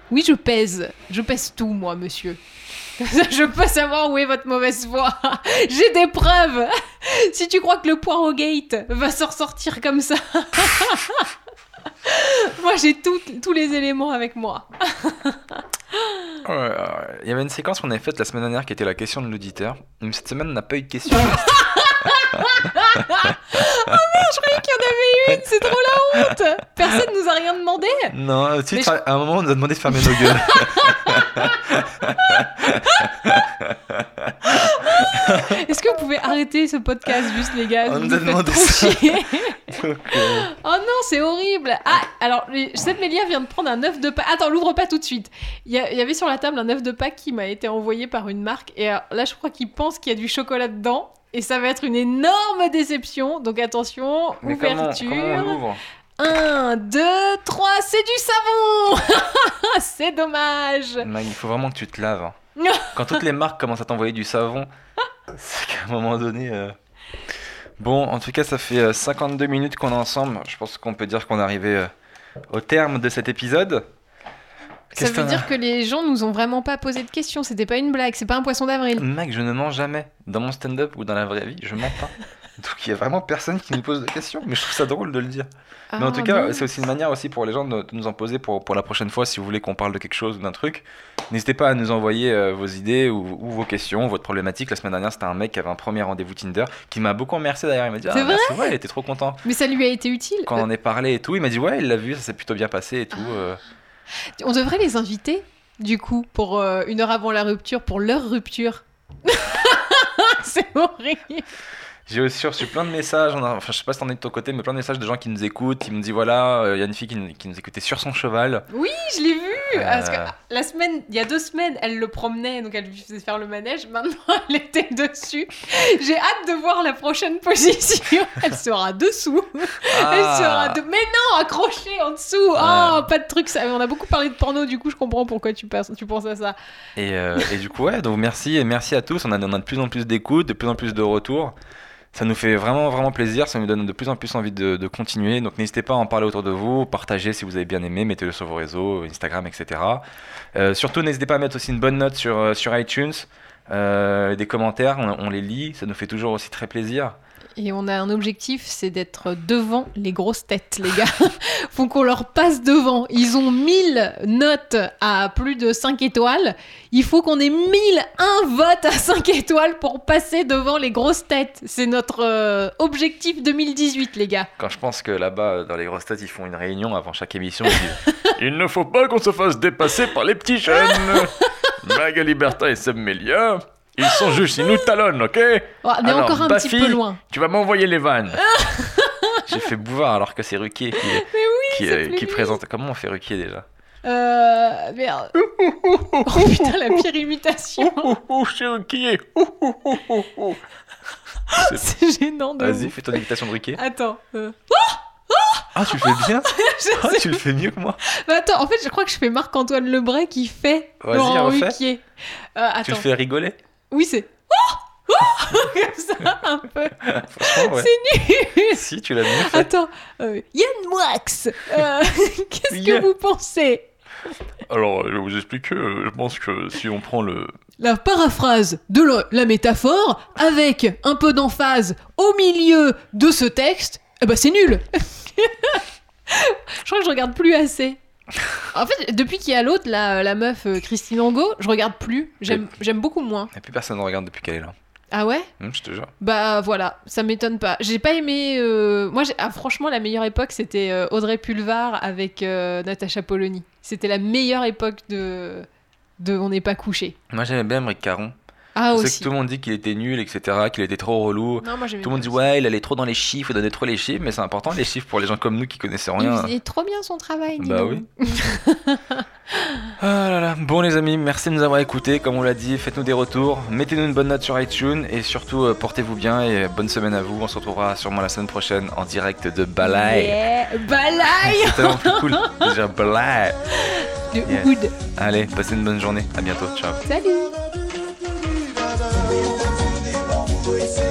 Oui, je pèse. Je pèse tout, moi, monsieur. Je peux savoir où est votre mauvaise foi. J'ai des preuves. Si tu crois que le poireau gate va se ressortir comme ça. moi, j'ai tous les éléments avec moi. Ouais. Il y avait une séquence qu'on avait faite la semaine dernière qui était la question de l'auditeur. Mais cette semaine, n'a pas eu de question. Qu'il y en avait une, c'est trop la honte. Personne nous a rien demandé. non, euh, Mais sais, à un moment, on nous a demandé de fermer nos gueules. Est-ce que vous pouvez arrêter ce podcast juste, les gars? On nous a demandé ça. Donc, euh, Oh non, c'est horrible. Ah, alors, cette Mélia vient de prendre un œuf de Pâques. Attends, l'ouvre pas tout de suite. Il y, avait sur la table un œuf de Pâques qui m'a été envoyé par une marque. Et alors, là, je crois qu'il pense qu'il y a du chocolat dedans. Et ça va être une énorme déception. Donc attention, mais comment, ouverture. comment on l'ouvre 1, 2, 3, c'est du savon C'est dommage Mag, il faut vraiment que tu te laves. hein. Quand toutes les marques commencent à t'envoyer du savon, c'est qu'à un moment donné. euh, Bon, en tout cas, ça fait euh, 52 minutes qu'on est ensemble. Je pense qu'on peut dire qu'on est arrivé euh, au terme de cet épisode. Ça veut dire que les gens nous ont vraiment pas posé de questions. C'était pas une blague, c'est pas un poisson d'avril. Mec, je ne mens jamais. Dans mon stand-up ou dans la vraie vie, je mens pas. Donc il y a vraiment personne qui nous pose de questions. Mais je trouve ça drôle de le dire. Mais en Ah, tout cas, c'est aussi une manière aussi pour les gens de, de nous en poser pour, pour la prochaine fois si vous voulez qu'on parle de quelque chose ou d'un truc. N'hésitez pas à nous envoyer euh, vos idées ou, ou vos questions, votre problématique. La semaine dernière, c'était un mec qui avait un premier rendez-vous Tinder qui m'a beaucoup remercié d'ailleurs. Il m'a dit C'est ah, ouais, il était trop content. Mais ça lui a été utile. Quand on en est parlé et tout, il m'a dit ouais, il l'a vu, ça s'est plutôt bien passé et tout. euh. On devrait les inviter, du coup, pour euh, une heure avant la rupture, pour leur rupture. c'est horrible. J'ai aussi reçu plein de messages, enfin je sais pas si t'en es de ton côté, mais plein de messages de gens qui nous écoutent, qui me disent voilà, euh, il y a une fille qui, nous- qui nous écoutait sur son cheval. Oui, je l'ai vu. Euh. Parce que la semaine, il y a deux semaines, elle le promenait, donc elle lui faisait faire le manège. Maintenant, elle était dessus. J'ai hâte de voir la prochaine position. Elle sera dessous. Elle Ah. sera de... Mais non, accrochée en dessous. Oh, pas de truc. Ça... On a beaucoup parlé de porno, du coup, je comprends pourquoi tu, penses- tu penses à ça. Et, euh, et du coup, ouais, donc merci et merci à tous. On a, on a de plus en plus d'écoutes, de plus en plus de retours. Ça nous fait vraiment, vraiment plaisir. Ça nous donne de plus en plus envie de, continuer. Donc n'hésitez pas à en parler autour de vous, partagez si vous avez bien aimé, mettez-le sur vos réseaux, Instagram, etc. Euh, surtout, n'hésitez pas à mettre aussi une bonne note sur, euh, iTunes. Euh, des commentaires, on les lit, ça nous fait toujours aussi très plaisir. Et on a un objectif, c'est d'être devant les grosses têtes, les gars. Faut qu'on leur passe devant. Ils ont 1000 notes à plus de 5 étoiles. Il faut qu'on ait 1001 votes à 5 étoiles pour passer devant les grosses têtes. C'est notre euh, objectif 2018, les gars. Quand je pense que là-bas, dans les grosses têtes, ils font une réunion avant chaque émission. Ils disent Il ne faut pas qu'on se fasse dépasser par les petits jeunes. Magali Bertin et Seb Melia, ils sont juste, ils nous talonnent, ok Oh, est Alors, encore un petit peu loin. Tu vas m'envoyer les vannes. J'ai fait Bouvard alors que c'est Ruquier qui, qui, c'est euh, plus qui présente. Comment on fait Ruquier déjà Euh. Merde. Oh putain, la pire imitation. Oh, Cherokee C'est gênant de. Vas-y, fais ton imitation de Riquet. Attends. euh. Ah, tu le fais bien Ah, tu le fais mieux que moi Mais attends, en fait, je crois que je fais Marc-Antoine Lebray qui fait Vas-y, Laurent. Ruquier. Euh, Tu le fais rigoler Oui, c'est. Oh Oh Comme ça, un peu. Ouais. C'est nul. Si, tu l'as mieux fait. Attends. euh, Yann Moix, euh, qu'est-ce que vous pensez? Alors, je vais vous expliquer. euh, Je pense que si on prend le. La paraphrase de le- la métaphore avec un peu d'emphase au milieu de ce texte, eh ben c'est nul. je crois que je regarde plus assez. En fait, depuis qu'il y a l'autre, la, la meuf euh, Christine Angot, je regarde plus. J'aime j'aime beaucoup moins. Et plus personne ne regarde depuis qu'elle est là. Ah ouais? Hum, je te jure. Bah voilà, ça m'étonne pas. J'ai pas aimé. euh, Moi, j'ai- ah, franchement, la meilleure époque, c'était euh, Audrey Pulvar avec euh, Natacha Polony. C'était la meilleure époque de. de On n'est pas couché. Moi, j'aimais bien Émeric Caron. Ah je sais aussi. que tout le monde dit qu'il était nul, etc., qu'il était trop relou. Non, moi, j'aimais Tout le monde dit ouais, il allait trop dans les chiffres, il donnait trop les chiffres, mais c'est important les chiffres pour les gens comme nous qui connaissaient aussi. Il rien. faisait trop bien son travail. dis Bah donc. oui. Ah là là. Bon les amis, merci de nous avoir écoutés. Comme on l'a dit, faites-nous des retours, mettez-nous une bonne note sur iTunes et surtout euh, portez-vous bien et euh, bonne semaine à vous. On se retrouvera sûrement la semaine prochaine en direct de Balai. Yeah. Balai C'est tellement plus cool dire Balai. de Yeah. Allez, passez une bonne journée. À bientôt. Ciao. Salut intuição.